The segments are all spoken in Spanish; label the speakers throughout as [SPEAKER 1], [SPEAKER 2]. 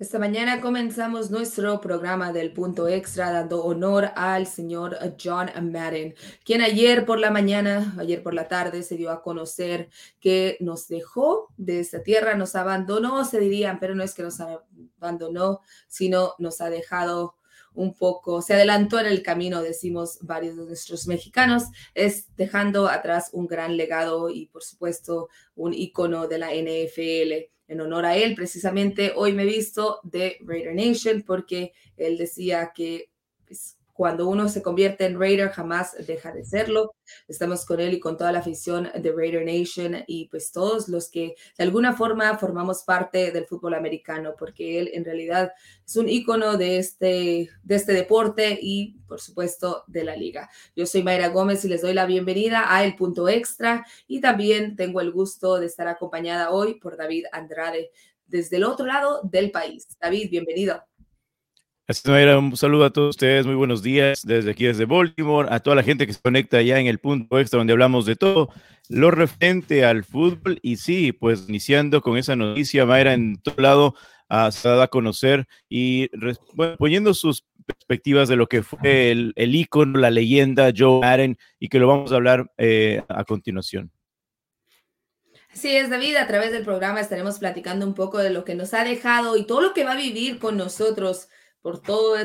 [SPEAKER 1] Esta mañana comenzamos nuestro programa del punto extra dando honor al señor John Madden, quien ayer por la mañana, ayer por la tarde se dio a conocer que nos dejó de esta tierra, nos abandonó, se dirían, pero no es que nos abandonó, sino nos ha dejado un poco, se adelantó en el camino, decimos varios de nuestros mexicanos, es dejando atrás un gran legado y por supuesto un icono de la NFL en honor a él, precisamente hoy me he visto de Raider Nation porque él decía que pues, cuando uno se convierte en Raider jamás deja de serlo. Estamos con él y con toda la afición de Raider Nation y pues todos los que de alguna forma formamos parte del fútbol americano, porque él en realidad es un ícono de este, de este deporte y por supuesto de la liga. Yo soy Mayra Gómez y les doy la bienvenida a El Punto Extra y también tengo el gusto de estar acompañada hoy por David Andrade desde el otro lado del país. David, bienvenido.
[SPEAKER 2] Un saludo a todos ustedes, muy buenos días desde aquí, desde Baltimore, a toda la gente que se conecta allá en el punto extra donde hablamos de todo lo referente al fútbol. Y sí, pues iniciando con esa noticia, Mayra en todo lado uh, se da a conocer y poniendo sus perspectivas de lo que fue el, el ícono, la leyenda Joe Madden y que lo vamos a hablar eh, a continuación.
[SPEAKER 1] Sí, es David, a través del programa estaremos platicando un poco de lo que nos ha dejado y todo lo que va a vivir con nosotros por todo,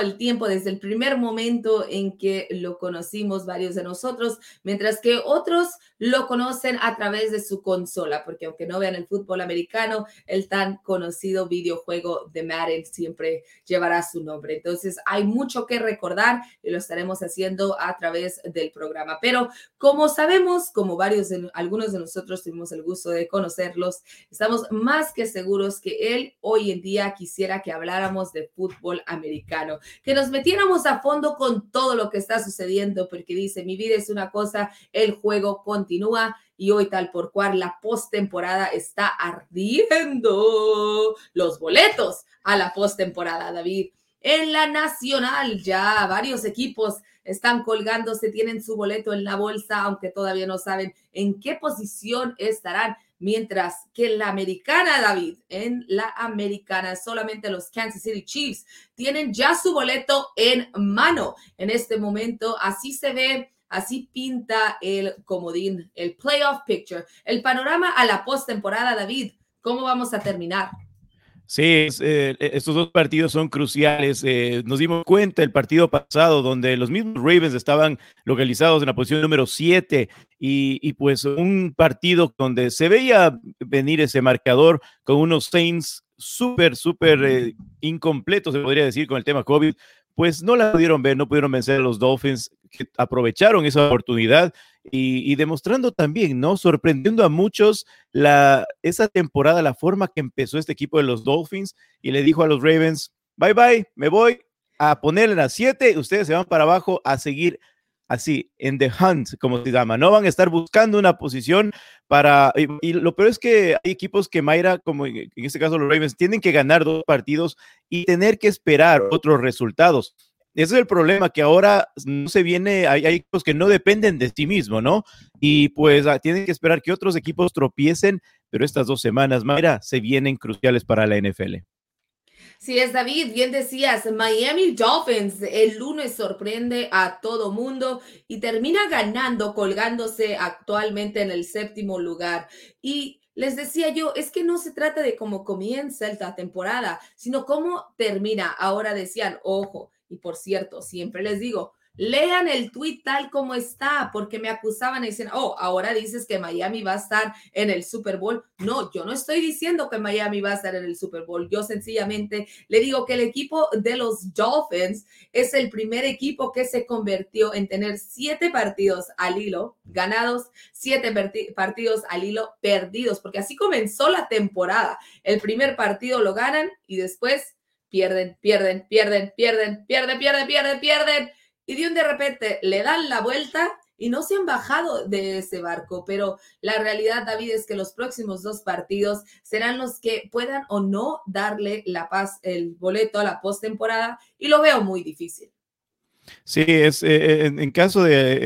[SPEAKER 1] el tiempo, desde el primer momento en que lo conocimos varios de nosotros, mientras que otros lo conocen a través de su consola, porque aunque no vean el fútbol americano, el tan conocido videojuego de Madden siempre llevará su nombre. Entonces, hay mucho que recordar y lo estaremos haciendo a través del programa. Pero como sabemos, como varios de, algunos de nosotros tuvimos el gusto de conocerlos, estamos más que seguros que él hoy en día quisiera que habláramos de fútbol americano, que nos metiéramos a fondo con todo lo que está sucediendo, porque dice, mi vida es una cosa, el juego continúa y hoy tal por cual la postemporada está ardiendo. Los boletos a la postemporada, David. En la nacional ya varios equipos están colgándose, tienen su boleto en la bolsa, aunque todavía no saben en qué posición estarán. Mientras que la americana, David, en la americana, solamente los Kansas City Chiefs tienen ya su boleto en mano. En este momento, así se ve Así pinta el comodín, el playoff picture, el panorama a la postemporada, David. ¿Cómo vamos a terminar?
[SPEAKER 2] Sí, eh, estos dos partidos son cruciales. Eh, nos dimos cuenta el partido pasado donde los mismos Ravens estaban localizados en la posición número 7 y, pues un partido donde se veía venir ese marcador con unos Saints súper, súper eh, incompletos, se podría decir, con el tema COVID, pues no la pudieron ver, no pudieron vencer a los Dolphins, que aprovecharon esa oportunidad y, demostrando también, ¿no? Sorprendiendo a muchos la, esa temporada, la forma que empezó este equipo de los Dolphins y le dijo a los Ravens, bye bye, me voy a ponerle a siete, ustedes se van para abajo a seguir así, en the hunt, como se llama. No van a estar buscando una posición para... Y, lo peor es que hay equipos que Mayra, como en este caso los Ravens, tienen que ganar dos partidos y tener que esperar otros resultados. Ese es el problema, que ahora no se viene, hay, equipos que no dependen de sí mismo, ¿no? Y pues ah, tienen que esperar que otros equipos tropiecen, pero estas dos semanas, Mayra, se vienen cruciales para la NFL.
[SPEAKER 1] Sí, es David, bien decías, Miami Dolphins el lunes sorprende a todo mundo y termina ganando, colgándose actualmente en el séptimo lugar. Y les decía yo, es que no se trata de cómo comienza la temporada, sino cómo termina. Ahora decían, ojo, y por cierto, siempre les digo, Lean el tweet tal como está, porque me acusaban y dicen, oh, ahora dices que Miami va a estar en el Super Bowl. No, yo no estoy diciendo que Miami va a estar en el Super Bowl. Yo sencillamente le digo que el equipo de los Dolphins es el primer equipo que se convirtió en tener siete partidos al hilo ganados, siete partidos al hilo perdidos, porque así comenzó la temporada. El primer partido lo ganan y después pierden, pierden, pierden, pierden, pierden, pierden, pierden, pierden y de un de repente le dan la vuelta y no se han bajado de ese barco, pero la realidad, David, es que los próximos dos partidos serán los que puedan o no darle la paz, el boleto a la postemporada y lo veo muy difícil.
[SPEAKER 2] Sí, es, eh, en, caso de,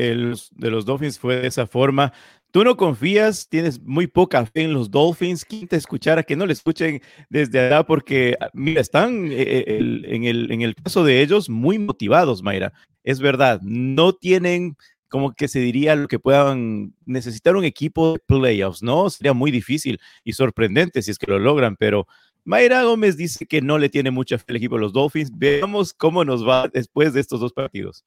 [SPEAKER 2] de, los Dolphins fue de esa forma. tú no confías, tienes muy poca fe en los Dolphins. ¿Quién te escuchara? Que no le escuchen desde allá porque, están eh, eh, en, el, en el caso de ellos muy motivados, Mayra. Es verdad, no tienen como que se diría lo que puedan necesitar un equipo de playoffs, ¿no? Sería muy difícil y sorprendente si es que lo logran, pero Mayra Gómez dice que no le tiene mucha fe al equipo de los Dolphins. Veamos cómo nos va después de estos dos partidos.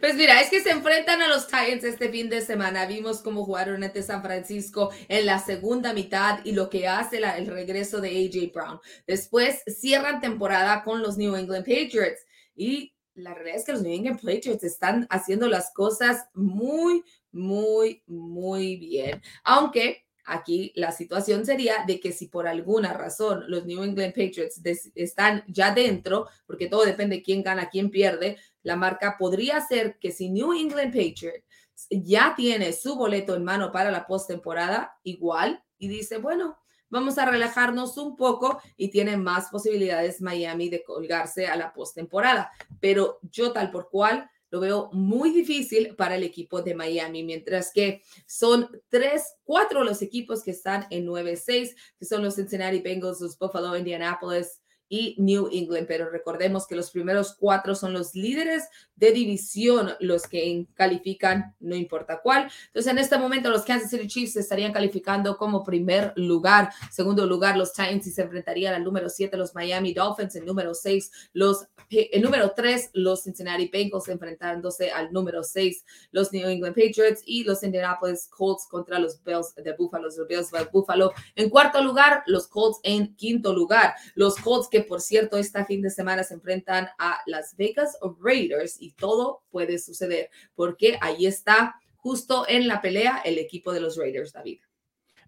[SPEAKER 1] Pues mira, es que se enfrentan a los Titans este fin de semana. Vimos cómo jugaron ante San Francisco en la segunda mitad y lo que hace el regreso de AJ Brown. Después cierran temporada con los New England Patriots y la realidad es que los New England Patriots están haciendo las cosas muy, muy, muy bien. Aunque Aquí la situación sería de que si por alguna razón los New England Patriots están ya dentro, porque todo depende de quién gana, quién pierde, la marca podría ser que si New England Patriots ya tiene su boleto en mano para la postemporada, igual, y dice, bueno, vamos a relajarnos un poco y tiene más posibilidades Miami de colgarse a la postemporada. Pero yo tal por cual lo veo muy difícil para el equipo de Miami, mientras que son tres, cuatro los equipos que están en 9-6, que son los Cincinnati Bengals, los Buffalo, Indianapolis, y New England, pero recordemos que los primeros cuatro son los líderes de división, los que califican, no importa cuál. Entonces, en este momento, los Kansas City Chiefs estarían calificando como primer lugar. Segundo lugar, los Titans y se enfrentarían al número 7, los Miami Dolphins. El número 6, los, el número 3, los Cincinnati Bengals enfrentándose al número 6, los New England Patriots y los Indianapolis Colts contra los Bills de Buffalo, los Bills de Buffalo. En cuarto lugar, los Colts en quinto lugar. Los Colts que por cierto este fin de semana se enfrentan a Las Vegas Raiders y todo puede suceder porque ahí está justo en la pelea el equipo de los Raiders, David.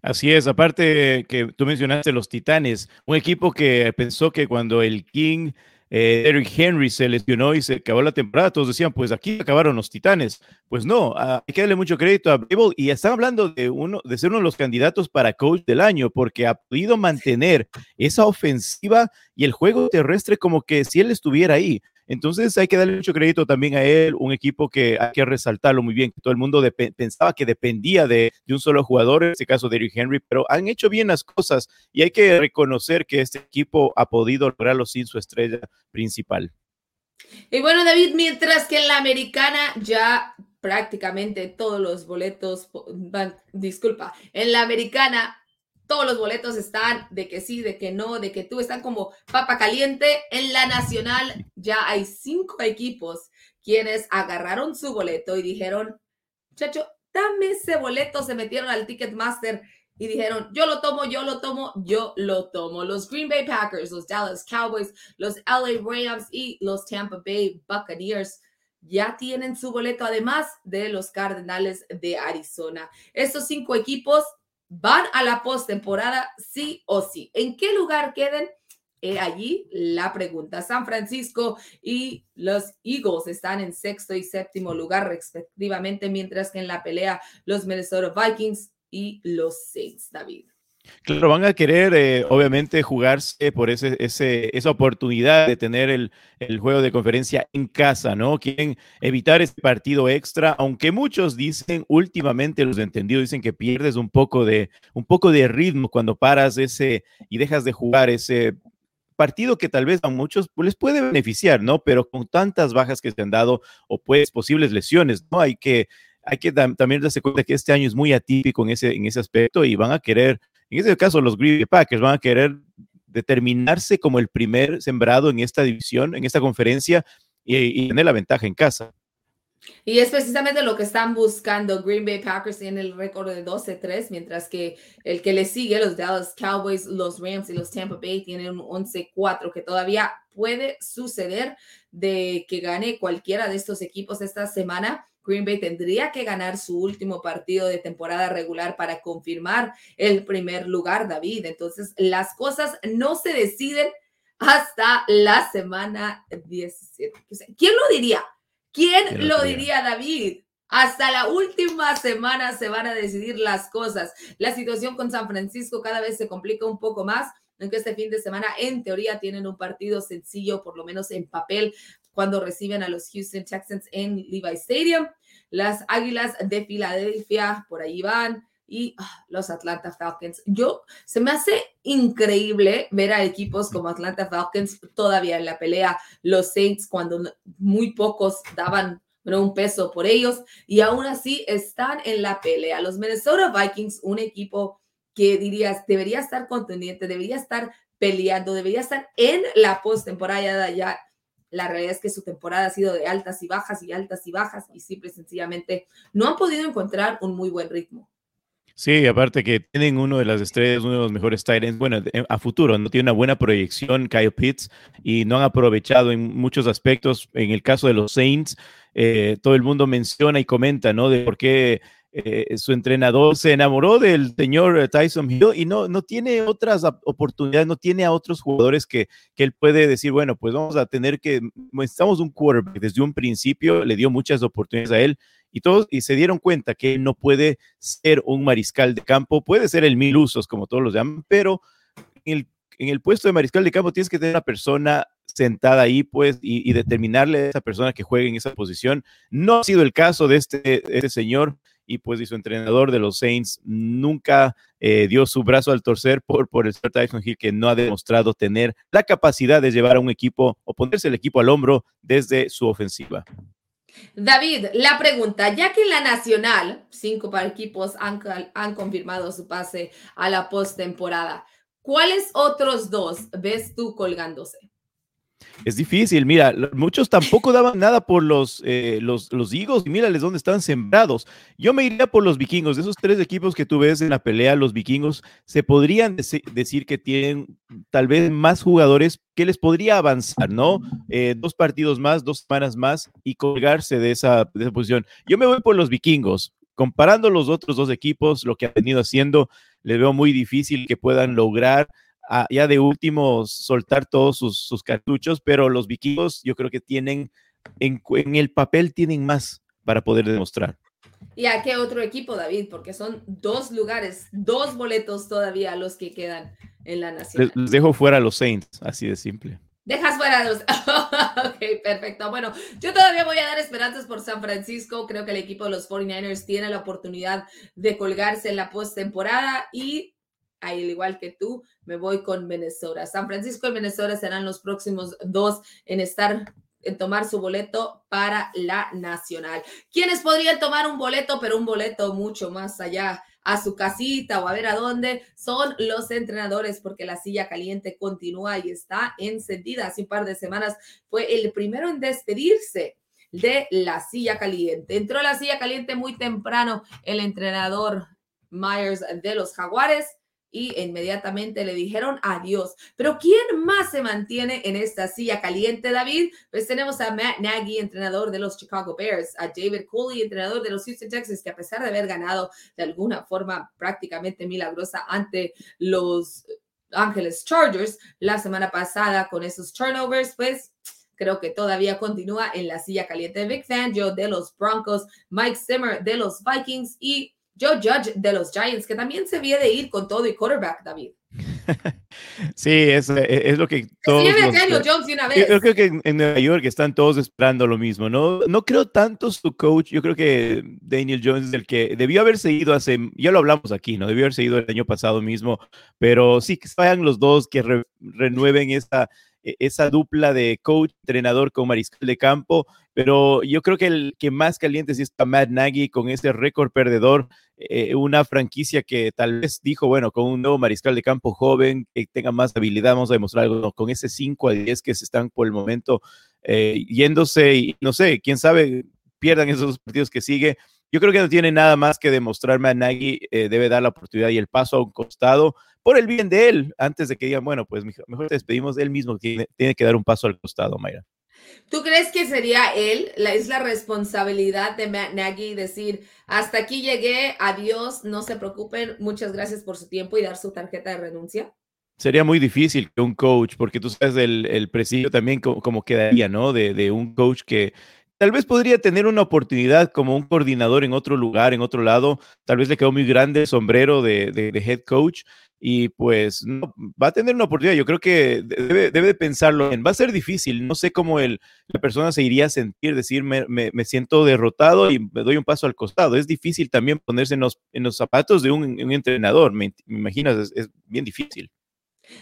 [SPEAKER 2] Así es, aparte que tú mencionaste los Titanes, un equipo que pensó que cuando el King eh, Eric Henry se lesionó y se acabó la temporada, todos decían, pues aquí acabaron los Titanes. Pues no, ah, hay que darle mucho crédito a Babel y están hablando de, uno, de ser uno de los candidatos para coach del año porque ha podido mantener esa ofensiva y el juego terrestre como que si él estuviera ahí. Entonces hay que darle mucho crédito también a él, un equipo que hay que resaltarlo muy bien, todo el mundo pensaba que dependía de, un solo jugador, en este caso de Eric Henry, pero han hecho bien las cosas y hay que reconocer que este equipo ha podido lograrlo sin su estrella principal.
[SPEAKER 1] Y bueno, David, mientras que en la americana ya prácticamente todos los boletos, disculpa, en la americana todos los boletos están de que sí, de que no, de que tú están como papa caliente. En la nacional ya hay cinco equipos quienes agarraron su boleto y dijeron, chacho, dame ese boleto, se metieron al Ticketmaster y dijeron, yo lo tomo, yo lo tomo, yo lo tomo. Los Green Bay Packers, los Dallas Cowboys, los LA Rams y los Tampa Bay Buccaneers ya tienen su boleto, además de los Cardenales de Arizona. Estos cinco equipos van a la postemporada sí o sí. ¿En qué lugar queden? allí la pregunta. San Francisco y los Eagles están en sexto y séptimo lugar respectivamente, mientras que en la pelea los Minnesota Vikings y los Saints, David.
[SPEAKER 2] Claro, van a querer, eh, obviamente, jugarse por ese, ese, esa oportunidad de tener el, el, juego de conferencia en casa, ¿no? Quieren evitar ese partido extra, aunque muchos dicen, últimamente los entendidos dicen que pierdes un poco de, un poco de ritmo cuando paras ese y dejas de jugar ese partido que tal vez a muchos les puede beneficiar, ¿no? Pero con tantas bajas que se han dado o pues posibles lesiones, ¿no? Hay que, hay que también darse cuenta que este año es muy atípico en ese, en ese aspecto y van a querer en este caso, los Green Packers van a querer determinarse como el primer sembrado en esta división, en esta conferencia y, tener la ventaja en casa.
[SPEAKER 1] Y es precisamente lo que están buscando. Green Bay Packers tienen el récord de 12-3, mientras que el que le sigue, los Dallas Cowboys, los Rams y los Tampa Bay tienen un 11-4, que todavía puede suceder de que gane cualquiera de estos equipos esta semana. Green Bay tendría que ganar su último partido de temporada regular para confirmar el primer lugar, David. Entonces, las cosas no se deciden hasta la semana 17. ¿Quién lo diría? ¿Quién lo diría, David? Hasta la última semana se van a decidir las cosas. La situación con San Francisco cada vez se complica un poco más aunque este fin de semana en teoría tienen un partido sencillo, por lo menos en papel, cuando reciben a los Houston Texans en Levi Stadium. Las Águilas de Filadelfia, por ahí van y ah, los Atlanta Falcons. Yo, se me hace increíble ver a equipos como Atlanta Falcons todavía en la pelea, los Saints cuando muy pocos daban un peso por ellos y aún así están en la pelea. Los Minnesota Vikings, un equipo que dirías debería estar contendiente, debería estar peleando, debería estar en la postemporada ya. La realidad es que su temporada ha sido de altas y bajas y altas y bajas y simple y sencillamente no han podido encontrar un muy buen ritmo.
[SPEAKER 2] Sí, aparte que tienen uno de las estrellas, uno de los mejores Titans, bueno, a futuro, no tiene una buena proyección Kyle Pitts y no han aprovechado en muchos aspectos. En el caso de los Saints, eh, todo el mundo menciona y comenta, ¿no? De por qué eh, su entrenador se enamoró del señor Tyson Hill y no, no tiene otras oportunidades, no tiene a otros jugadores que, que él puede decir, bueno, pues vamos a tener que, estamos un quarterback desde un principio, le dio muchas oportunidades a él y todos y se dieron cuenta que él no puede ser un mariscal de campo, puede ser el mil usos como todos los llaman, pero en el, en el puesto de mariscal de campo tienes que tener una persona sentada ahí, pues, y, determinarle a esa persona que juegue en esa posición. No ha sido el caso de este, de este señor y pues y su entrenador de los Saints nunca eh, dio su brazo al torcer por, por el Sir Tyson Hill que no ha demostrado tener la capacidad de llevar a un equipo o ponerse el equipo al hombro desde su ofensiva.
[SPEAKER 1] David, la pregunta, ya que en la Nacional, cinco equipos han, han confirmado su pase a la postemporada, ¿cuáles otros dos ves tú colgándose?
[SPEAKER 2] Es difícil, mira, muchos tampoco daban nada por los, eh, los, los Eagles y mírales dónde están sembrados. Yo me iría por los vikingos, de esos tres equipos que tú ves en la pelea, los vikingos se podrían decir que tienen tal vez más jugadores que les podría avanzar, ¿no? Eh, dos partidos más, dos semanas más y colgarse de esa, de esa posición. Yo me voy por los vikingos. Comparando los otros dos equipos, lo que han venido haciendo, les veo muy difícil que puedan lograr ya de último soltar todos sus, cartuchos, pero los vikingos yo creo que tienen, en, el papel tienen más para poder demostrar.
[SPEAKER 1] ¿Y a qué otro equipo, David? Porque son dos lugares, dos boletos todavía los que quedan en la nación.
[SPEAKER 2] Les, dejo fuera a los Saints, así de simple.
[SPEAKER 1] Dejas fuera a los. ok, perfecto. Bueno, yo todavía voy a dar esperanzas por San Francisco. Creo que el equipo de los 49ers tiene la oportunidad de colgarse en la postemporada y al igual que tú, me voy con Minnesota. San Francisco y Minnesota serán los próximos dos en estar en tomar su boleto para la nacional. ¿Quiénes podrían tomar un boleto, pero un boleto mucho más allá a su casita o a ver a dónde? Son los entrenadores, porque la silla caliente continúa y está encendida. Hace un par de semanas fue el primero en despedirse de la silla caliente. Entró la silla caliente muy temprano el entrenador Myers de los Jaguares y inmediatamente le dijeron adiós. Pero ¿quién más se mantiene en esta silla caliente, David? Pues tenemos a Matt Nagy, entrenador de los Chicago Bears, a David Cooley, entrenador de los Houston Texans, que a pesar de haber ganado de alguna forma prácticamente milagrosa ante los Ángeles Chargers la semana pasada con esos turnovers, pues creo que todavía continúa en la silla caliente. Vic Fangio de los Broncos, Mike Zimmer de los Vikings y Joe Judge de los Giants, que también se viene de ir con todo y quarterback, David.
[SPEAKER 2] sí, es, es, lo que todos. Yo, creo que en, Nueva York están todos esperando lo mismo. No, no creo tanto su coach. Yo creo que Daniel Jones es el que debió haber seguido hace. Ya lo hablamos aquí, ¿no? Debió haber seguido el año pasado mismo. Pero sí que vayan los dos, que renueven esa e-, esa dupla de coach, entrenador con mariscal de campo, pero yo creo que el que más caliente sí está Matt Nagy con ese récord perdedor, eh, una franquicia que tal vez dijo, bueno, con un nuevo mariscal de campo joven, que tenga más habilidad, vamos a demostrar algo, con ese 5 a 10 que se están por el momento eh, yéndose y no sé, quién sabe, pierdan esos partidos que sigue. Yo creo que no tiene nada más que demostrar. Matt Nagy eh, debe dar la oportunidad y el paso a un costado por el bien de él, antes de que digan, bueno, pues mejor te despedimos, él mismo tiene, tiene que dar un paso al costado, Mayra.
[SPEAKER 1] ¿Tú crees que sería él, la, es la responsabilidad de Matt Nagy decir, hasta aquí llegué, adiós, no se preocupen, muchas gracias por su tiempo y dar su tarjeta de renuncia?
[SPEAKER 2] Sería muy difícil que un coach, porque tú sabes el, el presidio también como, quedaría, ¿no? De, de, un coach que tal vez podría tener una oportunidad como un coordinador en otro lugar, en otro lado, tal vez le quedó muy grande el sombrero de, de head coach, y pues no, va a tener una oportunidad. Yo creo que debe, debe pensarlo bien. Va a ser difícil. No sé cómo el, la persona se iría a sentir, decir, me, me, siento derrotado y me doy un paso al costado. Es difícil también ponerse en los, en los zapatos de un, un entrenador. Me, imaginas, es, es bien difícil.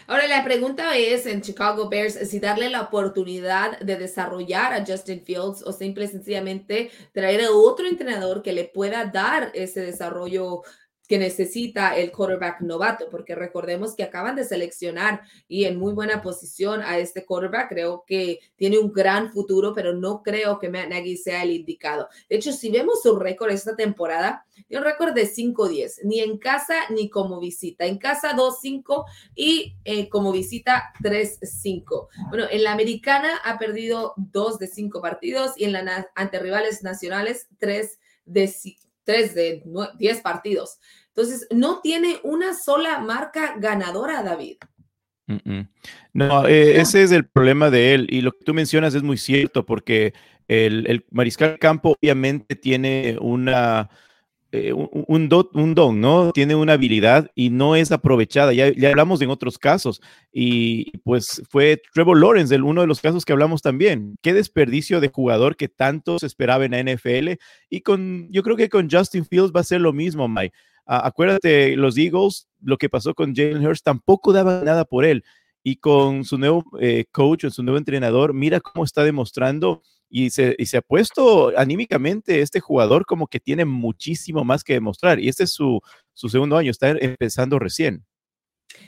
[SPEAKER 1] Ahora la pregunta es en Chicago Bears si darle la oportunidad de desarrollar a Justin Fields o simple y sencillamente traer a otro entrenador que le pueda dar ese desarrollo que necesita el quarterback novato, porque recordemos que acaban de seleccionar y en muy buena posición a este quarterback. Creo que tiene un gran futuro, pero no creo que Matt Nagy sea el indicado. De hecho, si vemos su récord esta temporada, tiene un récord de 5-10, ni en casa ni como visita. En casa 2-5 y eh, como visita 3-5. Bueno, en la americana ha perdido 2 de 5 partidos y en la ante rivales nacionales 3 de 3 de 10 partidos. Entonces, no tiene una sola marca ganadora, David.
[SPEAKER 2] No, eh, ese es el problema de él. Y lo que tú mencionas es muy cierto, porque el, el mariscal campo obviamente tiene una, eh, un, don, ¿no? Tiene una habilidad y no es aprovechada. Ya, ya, hablamos en otros casos. Y pues fue Trevor Lawrence, el, uno de los casos que hablamos también. Qué desperdicio de jugador que tanto se esperaba en la NFL. Y con, yo creo que con Justin Fields va a ser lo mismo, Mike. Acuérdate, los Eagles, lo que pasó con Jalen Hurst, tampoco daba nada por él. Y con su nuevo eh, coach, su nuevo entrenador, mira cómo está demostrando y se, y se ha puesto anímicamente este jugador como que tiene muchísimo más que demostrar. Y este es su, su segundo año, está empezando recién.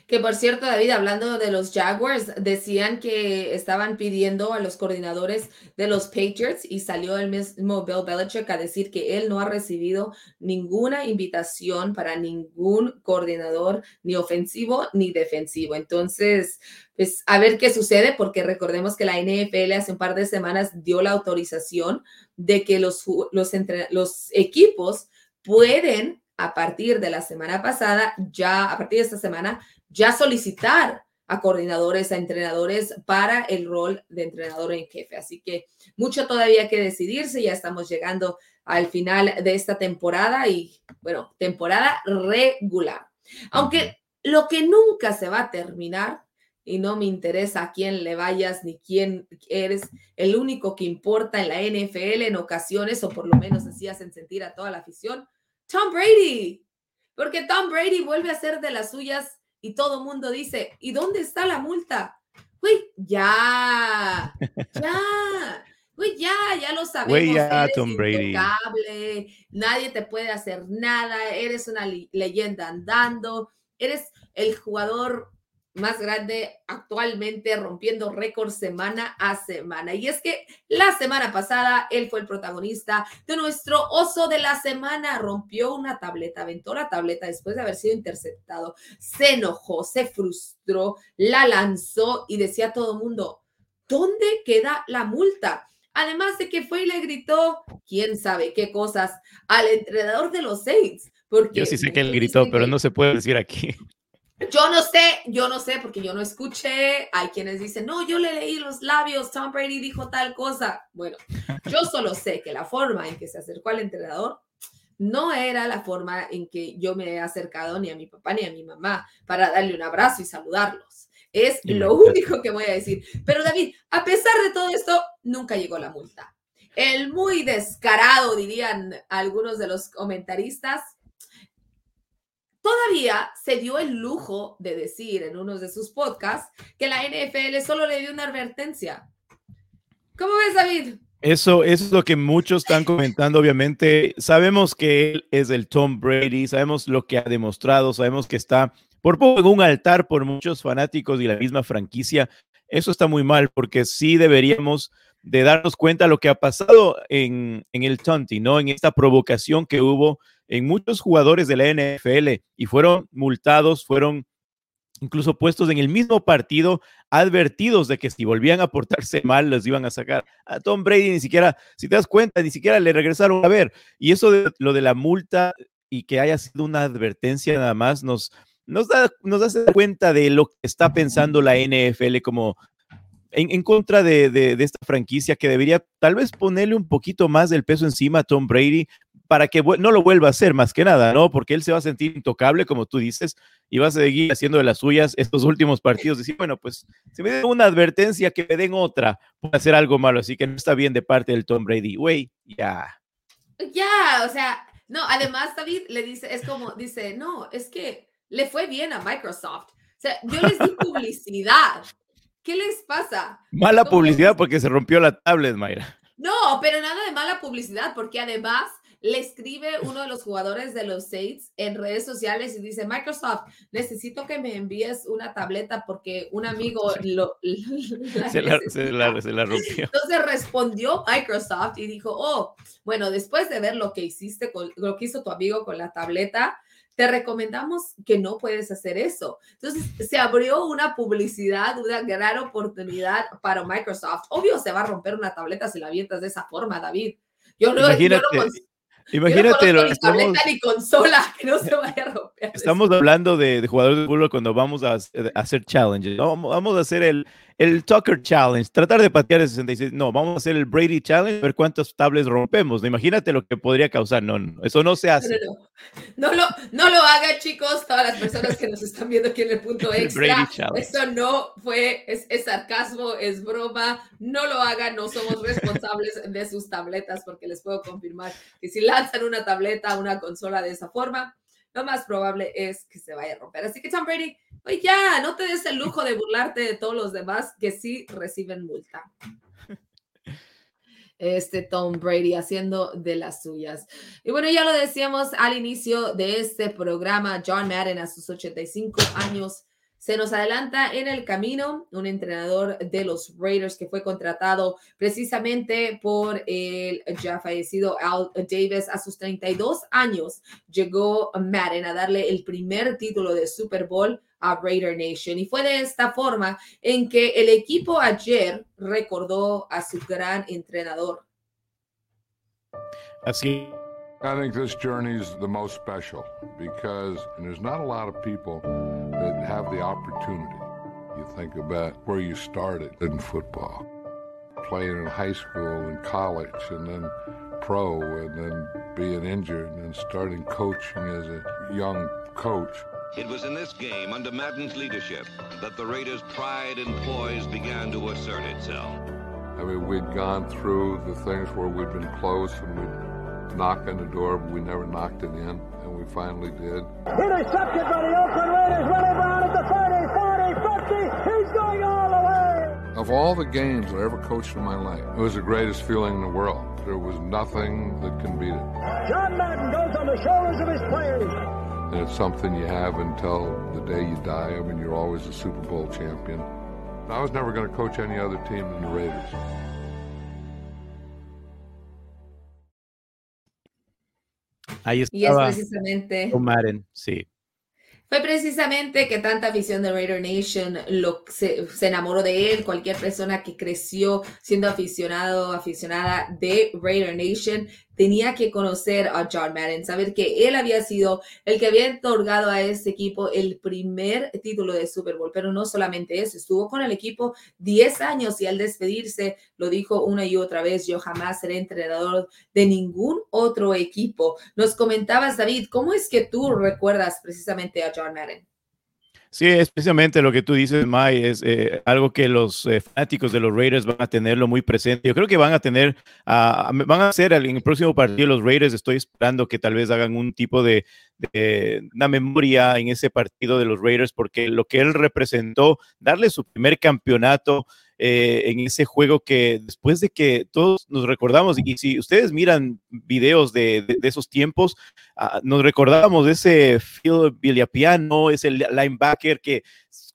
[SPEAKER 1] Que por cierto, David, hablando de los Jaguars, decían que estaban pidiendo a los coordinadores de los Patriots y salió el mismo Bill Belichick a decir que él no ha recibido ninguna invitación para ningún coordinador, ni ofensivo ni defensivo. Entonces, pues a ver qué sucede, porque recordemos que la NFL hace un par de semanas dio la autorización de que los, los, entre, los equipos pueden a partir de la semana pasada, ya a partir de esta semana, ya solicitar a coordinadores, a entrenadores para el rol de entrenador en jefe. Así que mucho todavía que decidirse, ya estamos llegando al final de esta temporada y bueno, temporada regular. Aunque lo que nunca se va a terminar, y no me interesa a quién le vayas ni quién eres, el único que importa en la NFL en ocasiones, o por lo menos así hacen sentir a toda la afición, Tom Brady. Porque Tom Brady vuelve a ser de las suyas y todo el mundo dice, ¿y dónde está la multa? Güey, ya, ya, güey, ya, ya lo sabemos. Güey,
[SPEAKER 2] ya, Tom Brady.
[SPEAKER 1] Nadie te puede hacer nada, eres una leyenda andando, eres el jugador más grande actualmente, rompiendo récord semana a semana. Y es que la semana pasada él fue el protagonista de nuestro oso de la semana. Rompió una tableta, aventó la tableta después de haber sido interceptado. Se enojó, se frustró, la lanzó y decía a todo mundo, ¿dónde queda la multa? Además de que fue y le gritó, quién sabe qué cosas, al entrenador de los Saints. Porque
[SPEAKER 2] Yo sí sé que él gritó, pero no se puede decir aquí.
[SPEAKER 1] Yo no sé, yo no sé porque yo no escuché. Hay quienes dicen, no, yo le leí los labios, Tom Brady dijo tal cosa. Bueno, yo solo sé que la forma en que se acercó al entrenador no era la forma en que yo me he acercado ni a mi papá ni a mi mamá para darle un abrazo y saludarlos. Es lo único que voy a decir. Pero David, a pesar de todo esto, nunca llegó la multa. El muy descarado, dirían algunos de los comentaristas, Todavía se dio el lujo de decir en uno de sus podcasts que la NFL solo le dio una advertencia. ¿Cómo ves, David?
[SPEAKER 2] Eso, es lo que muchos están comentando, obviamente. Sabemos que él es el Tom Brady, sabemos lo que ha demostrado, sabemos que está por poco en un altar por muchos fanáticos y la misma franquicia. Eso está muy mal porque sí deberíamos de darnos cuenta de lo que ha pasado en, en el Tonti, ¿no? En esta provocación que hubo en muchos jugadores de la NFL y fueron multados, fueron incluso puestos en el mismo partido, advertidos de que si volvían a portarse mal, los iban a sacar. A Tom Brady ni siquiera, si te das cuenta, ni siquiera le regresaron a ver. Y eso de lo de la multa y que haya sido una advertencia nada más, nos, nos, da, nos hace cuenta de lo que está pensando la NFL como en, contra de, de, esta franquicia que debería tal vez ponerle un poquito más del peso encima a Tom Brady para que no lo vuelva a hacer más que nada, ¿no? Porque él se va a sentir intocable, como tú dices, y va a seguir haciendo de las suyas estos últimos partidos. Decir, bueno, pues si me den una advertencia, que me den otra, puede hacer algo malo, así que no está bien de parte del Tom Brady. Güey, ya.
[SPEAKER 1] Ya, o sea, no, además David le dice, es como, dice, no, es que le fue bien a Microsoft. O sea, yo les di publicidad. ¿Qué les pasa?
[SPEAKER 2] Mala publicidad porque se rompió la tablet, Mayra.
[SPEAKER 1] No, pero nada de mala publicidad, porque además le escribe uno de los jugadores de los Saints en redes sociales y dice, Microsoft, necesito que me envíes una tableta porque un amigo lo...
[SPEAKER 2] se, la, se, la, se, la, rompió.
[SPEAKER 1] Entonces respondió Microsoft y dijo, oh, bueno, después de ver lo que hiciste, con, lo que hizo tu amigo con la tableta, te recomendamos que no puedes hacer eso. Entonces, se abrió una publicidad, una gran oportunidad para Microsoft. Obvio, se va a romper una tableta si la avientas de esa forma, David. Yo no,
[SPEAKER 2] Imagínate,
[SPEAKER 1] yo no
[SPEAKER 2] Imagínate.
[SPEAKER 1] No tableta ni consola que no se vaya a romper.
[SPEAKER 2] Estamos hablando de, de, jugadores de fútbol cuando vamos a, a hacer challenges. Vamos, vamos a hacer el, el Tucker Challenge, tratar de patear el 66. No, vamos a hacer el Brady Challenge, ver cuántos tablets rompemos. Imagínate lo que podría causar. No, no eso no se hace.
[SPEAKER 1] No, no, no, lo, no lo hagan, chicos, todas las personas que nos están viendo aquí en el punto extra. Eso no fue, es, es, sarcasmo, es broma. No lo hagan, no somos responsables de sus tabletas, porque les puedo confirmar que si lanzan una tableta, una consola de esa forma, lo más probable es que se vaya a romper. Así que Tom Brady, oye, ya, no te des el lujo de burlarte de todos los demás que sí reciben multa. Este Tom Brady haciendo de las suyas. Y bueno, ya lo decíamos al inicio de este programa, John Madden a sus 85 años se nos adelanta en el camino un entrenador de los Raiders que fue contratado precisamente por el ya fallecido Al Davis a sus 32 años. Llegó Madden a darle el primer título de Super Bowl a Raider Nation. Y fue de esta forma en que el equipo ayer recordó a su gran entrenador.
[SPEAKER 2] Así
[SPEAKER 3] I think this journey is the most special because there's not a lot of people that have the opportunity. You think about where you started in football, playing in high school and college, and then pro, and then being injured, and starting coaching as a young coach.
[SPEAKER 4] It was in this game, under Madden's leadership, that the Raiders' pride and poise began to assert itself.
[SPEAKER 3] I mean, we'd gone through the things where we'd been close and we'd knock on the door, but we never knocked it in, we finally did.
[SPEAKER 5] Intercepted by the Oakland Raiders, running around at the 30, 40, 50. He's going all the way.
[SPEAKER 3] Of all the games I ever coached in my life, it was the greatest feeling in the world. There was nothing that can beat it.
[SPEAKER 5] John Madden goes on the shoulders of his players.
[SPEAKER 3] And it's something you have until the day you die. I mean, you're always a Super Bowl champion. I was never going to coach any other team than the Raiders.
[SPEAKER 2] Ahí
[SPEAKER 1] y es precisamente.
[SPEAKER 2] Sí.
[SPEAKER 1] Fue precisamente que tanta afición de Raider Nation lo, se, se, enamoró de él. Cualquier persona que creció siendo aficionado, aficionada de Raider Nation, tenía que conocer a John Madden, saber que él había sido el que había otorgado a ese equipo el primer título de Super Bowl, pero no solamente eso, estuvo con el equipo 10 años y al despedirse lo dijo una y otra vez, yo jamás seré entrenador de ningún otro equipo. Nos comentabas, David, ¿cómo es que tú recuerdas precisamente a John Madden?
[SPEAKER 2] Sí, especialmente lo que tú dices, May, es eh, algo que los eh, fanáticos de los Raiders van a tenerlo muy presente. Yo creo que van a tener, uh, van a hacer en el próximo partido los Raiders, estoy esperando que tal vez hagan un tipo de, de, una memoria en ese partido de los Raiders, porque lo que él representó, darle su primer campeonato eh, en ese juego que después de que todos nos recordamos, y si ustedes miran videos de, de, esos tiempos, uh, nos recordamos de ese Phil Villapiano, ese linebacker que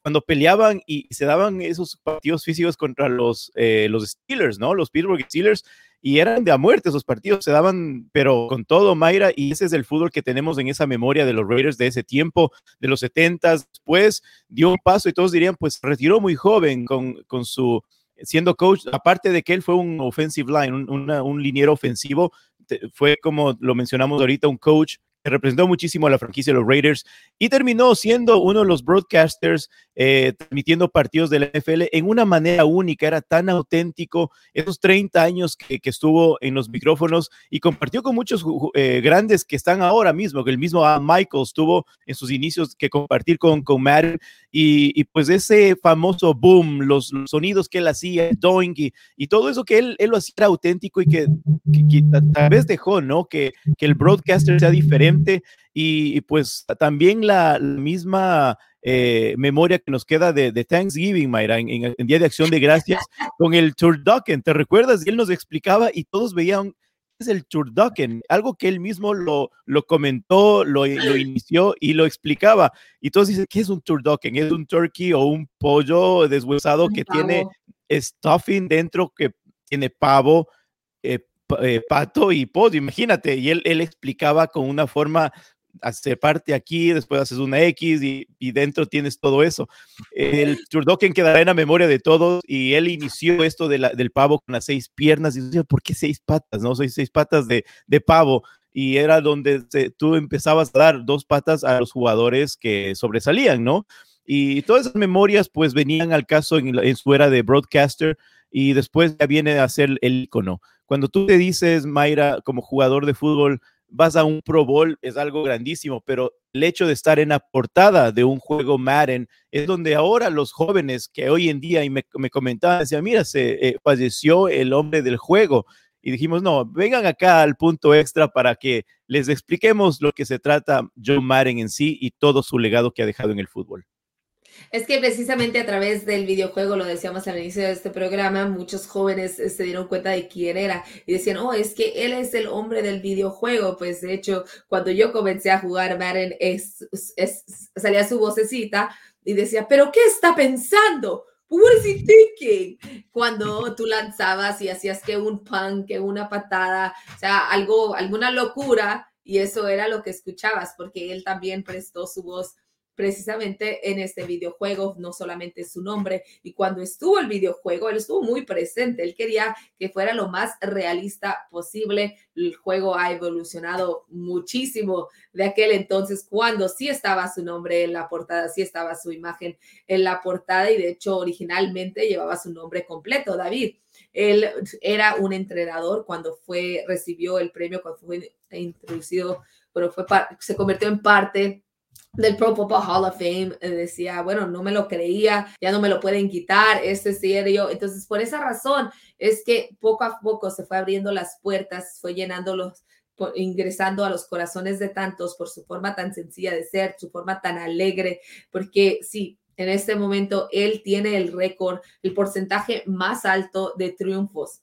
[SPEAKER 2] cuando peleaban y se daban esos partidos físicos contra los, eh, los Steelers, ¿no? Los Pittsburgh Steelers, y eran de a muerte esos partidos, se daban, pero con todo, Mayra, y ese es el fútbol que tenemos en esa memoria de los Raiders de ese tiempo, de los 70 después dio un paso y todos dirían, pues retiró muy joven con, con su, siendo coach, aparte de que él fue un offensive line, un, una, un liniero ofensivo, fue como lo mencionamos ahorita, un coach representó muchísimo a la franquicia de los Raiders y terminó siendo uno de los broadcasters eh, transmitiendo partidos de la NFL en una manera única, era tan auténtico, esos 30 años que, estuvo en los micrófonos y compartió con muchos eh, grandes que están ahora mismo, que el mismo Michael estuvo en sus inicios que compartir con, con Madden y, pues ese famoso boom, los, sonidos que él hacía, doing y, todo eso que él, él lo hacía era auténtico y que, tal vez dejó, ¿no? Que, que el broadcaster sea diferente y, pues también la, misma eh, memoria que nos queda de, Thanksgiving, Mayra, en, en, Día de Acción de Gracias, con el turducken, ¿te recuerdas? Y él nos explicaba y todos veían, es el turducken, algo que él mismo lo, lo comentó, lo, lo, inició y lo explicaba. Y todos dicen, ¿qué es un turducken? Es un turkey o un pollo deshuesado que tiene stuffing dentro, que tiene pavo, eh, eh, pato y pollo, imagínate. Y él, él explicaba con una forma hacer parte aquí, después haces una X y, y dentro tienes todo eso. El Turdoken quedará en la memoria de todos y él inició esto de la, del pavo con las seis piernas y decía, ¿por qué seis patas? No, soy seis patas de, de pavo y era donde tú empezabas a dar dos patas a los jugadores que sobresalían, ¿no? Y todas esas memorias pues venían al caso en, en su era de broadcaster y después ya viene a ser el icono. Cuando tú te dices, Mayra, como jugador de fútbol, vas a un Pro Bowl, es algo grandísimo, pero el hecho de estar en la portada de un juego Madden es donde ahora los jóvenes que hoy en día, y me, me comentaban, decían, mira, se eh, falleció el hombre del juego. Y dijimos, no, vengan acá al punto extra para que les expliquemos lo que se trata Joe Madden en sí y todo su legado que ha dejado en el fútbol.
[SPEAKER 1] Es que precisamente a través del videojuego, lo decíamos al inicio de este programa, muchos jóvenes eh, se dieron cuenta de quién era y decían, oh, es que él es el hombre del videojuego. Pues de hecho, cuando yo comencé a jugar Madden, es, salía su vocecita y decía, pero ¿qué está pensando? What is he thinking? Cuando tú lanzabas y hacías que un pan, que una patada, o sea, algo, alguna locura, y eso era lo que escuchabas, porque él también prestó su voz precisamente en este videojuego, no solamente su nombre. Y cuando estuvo el videojuego, él estuvo muy presente. Él quería que fuera lo más realista posible. El juego ha evolucionado muchísimo de aquel entonces, cuando sí estaba su nombre en la portada, sí estaba su imagen en la portada y de hecho originalmente llevaba su nombre completo, David. Él era un entrenador cuando fue, recibió el premio, cuando fue introducido, pero fue, se convirtió en parte del Pro Football Hall of Fame eh, decía, bueno, no me lo creía, ya no me lo pueden quitar, este es serio. Entonces, por esa razón es que poco a poco se fue abriendo las puertas, fue llenando los, ingresando a los corazones de tantos por su forma tan sencilla de ser, su forma tan alegre, porque sí, en este momento él tiene el récord, el porcentaje más alto de triunfos,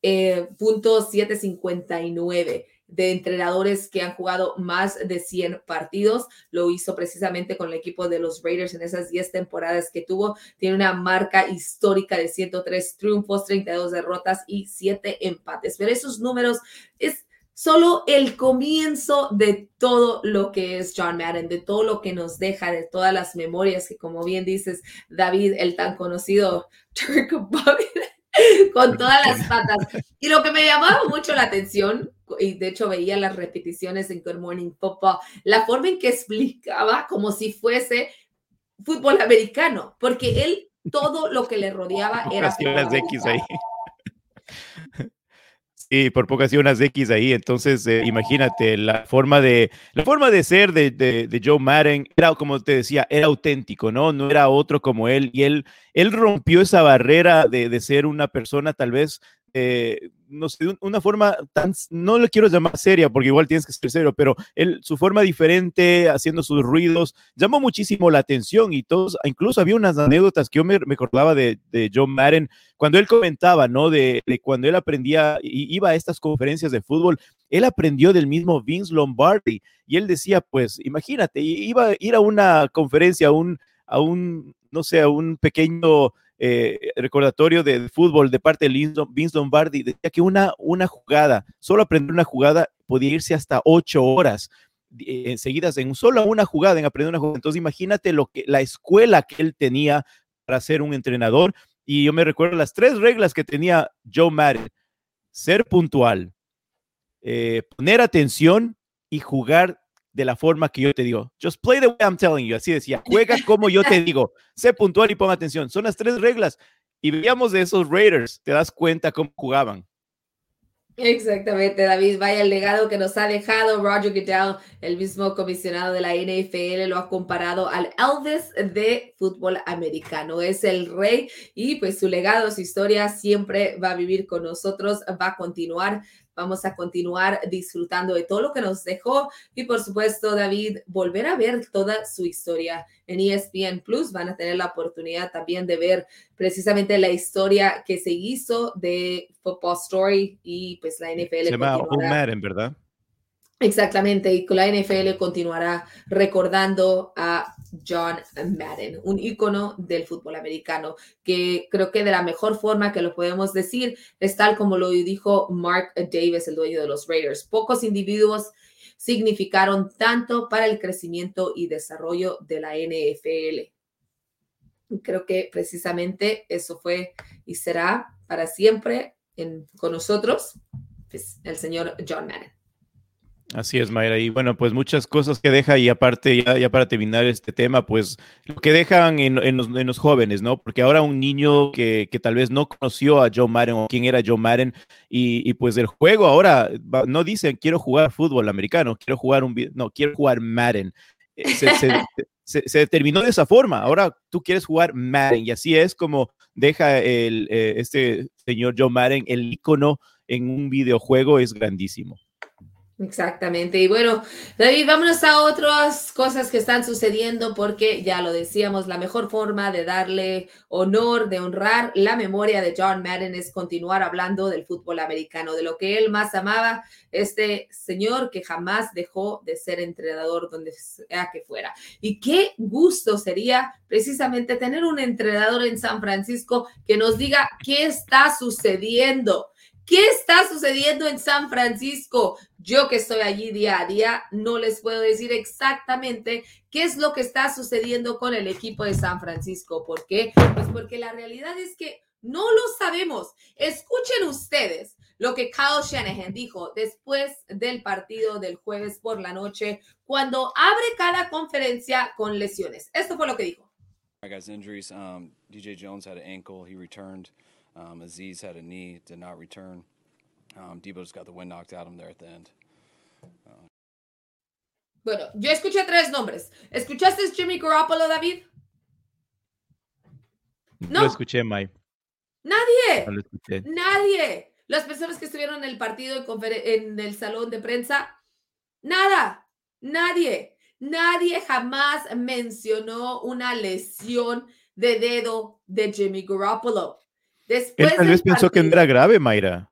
[SPEAKER 1] eh, punto 759 de entrenadores que han jugado más de 100 partidos. Lo hizo precisamente con el equipo de los Raiders en esas 10 temporadas que tuvo. Tiene una marca histórica de 103 triunfos, 32 derrotas y 7 empates. Pero esos números es solo el comienzo de todo lo que es John Madden, de todo lo que nos deja, de todas las memorias que, como bien dices, David, el tan conocido Turk con todas las patas. Y lo que me llamaba mucho la atención, y de hecho veía las repeticiones en Good Morning Football, la forma en que explicaba como si fuese fútbol americano, porque él todo lo que le rodeaba era...
[SPEAKER 2] Las X ahí. Sí, por poco hacía unas X ahí, entonces eh, imagínate, la forma de, la forma de ser de, de, Joe Madden era, como te decía, era auténtico, ¿no? No era otro como él, y él, él rompió esa barrera de, de ser una persona tal vez eh, no sé, una forma tan, no le quiero llamar seria, porque igual tienes que ser serio, pero él, su forma diferente, haciendo sus ruidos, llamó muchísimo la atención y todos, incluso había unas anécdotas que yo me, me acordaba de, de, John Madden, cuando él comentaba, ¿no? De, cuando él aprendía, iba a estas conferencias de fútbol, él aprendió del mismo Vince Lombardi y él decía, pues, imagínate, iba a ir a una conferencia, a un, a un no sé, a un pequeño eh, recordatorio de, fútbol de parte de Vince Lombardi, decía que una, una jugada, solo aprender una jugada podía irse hasta ocho horas eh, seguidas en solo una jugada, en aprender una jugada. Entonces imagínate lo que, la escuela que él tenía para ser un entrenador. Y yo me recuerdo las tres reglas que tenía Joe Madden. Ser puntual, eh, poner atención y jugar de la forma que yo te digo. Just play the way I'm telling you. Así decía, juega como yo te digo. Sé puntual y pon atención. Son las tres reglas. Y veíamos de esos Raiders, te das cuenta cómo jugaban.
[SPEAKER 1] Exactamente, David. Vaya el legado que nos ha dejado Roger Goodell, el mismo comisionado de la NFL, lo ha comparado al Elvis de fútbol americano. Es el rey y pues su legado, su historia siempre va a vivir con nosotros, va a continuar Vamos a continuar disfrutando de todo lo que nos dejó y por supuesto, David, volver a ver toda su historia en ESPN Plus. Van a tener la oportunidad también de ver precisamente la historia que se hizo de Football Story y pues la NFL.
[SPEAKER 2] Se llama Madden, ¿verdad?
[SPEAKER 1] Exactamente, y la NFL continuará recordando a John Madden, un ícono del fútbol americano, que creo que de la mejor forma que lo podemos decir es tal como lo dijo Mark Davis, el dueño de los Raiders. Pocos individuos significaron tanto para el crecimiento y desarrollo de la NFL. Creo que precisamente eso fue y será para siempre con nosotros, pues, el señor John Madden.
[SPEAKER 2] Así es, Mayra. Y bueno, pues muchas cosas que deja y aparte, ya, ya para terminar este tema, pues lo que dejan en, en, los, en los, jóvenes, ¿no? Porque ahora un niño que, que, tal vez no conoció a Joe Madden o quién era Joe Madden y, y pues el juego ahora no dicen quiero jugar fútbol americano, quiero jugar un, no, quiero jugar Madden. Eh, se, se, se, se, terminó de esa forma. Ahora tú quieres jugar Madden y así es como deja el, eh, este señor Joe Madden el icono en un videojuego es grandísimo.
[SPEAKER 1] Exactamente. Y bueno, David, vámonos a otras cosas que están sucediendo porque ya lo decíamos, la mejor forma de darle honor, de honrar la memoria de John Madden es continuar hablando del fútbol americano, de lo que él más amaba, este señor que jamás dejó de ser entrenador donde sea que fuera. Y qué gusto sería precisamente tener un entrenador en San Francisco que nos diga qué está sucediendo ¿Qué está sucediendo en San Francisco? Yo que estoy allí día a día, no les puedo decir exactamente qué es lo que está sucediendo con el equipo de San Francisco. ¿Por qué? Pues porque la realidad es que no lo sabemos. Escuchen ustedes lo que Kyle Shanahan dijo después del partido del jueves por la noche, cuando abre cada conferencia con lesiones. Esto fue lo que dijo.
[SPEAKER 6] I got injuries. Um, DJ Jones had an ankle. He returned. Um, Aziz had a knee, did not return. Um, Debo just got the wind knocked out of him there at the end.
[SPEAKER 1] Um, bueno, yo escuché tres nombres. ¿Escuchaste Jimmy Garoppolo, David?
[SPEAKER 2] No. Lo escuché, Mike.
[SPEAKER 1] Nadie.
[SPEAKER 2] No lo escuché.
[SPEAKER 1] Nadie. Las personas que estuvieron en el partido en el salón de prensa, nada. Nadie. Nadie jamás mencionó una lesión de dedo de Jimmy Garoppolo. Después
[SPEAKER 2] Él tal vez pensó que no era grave, Mayra.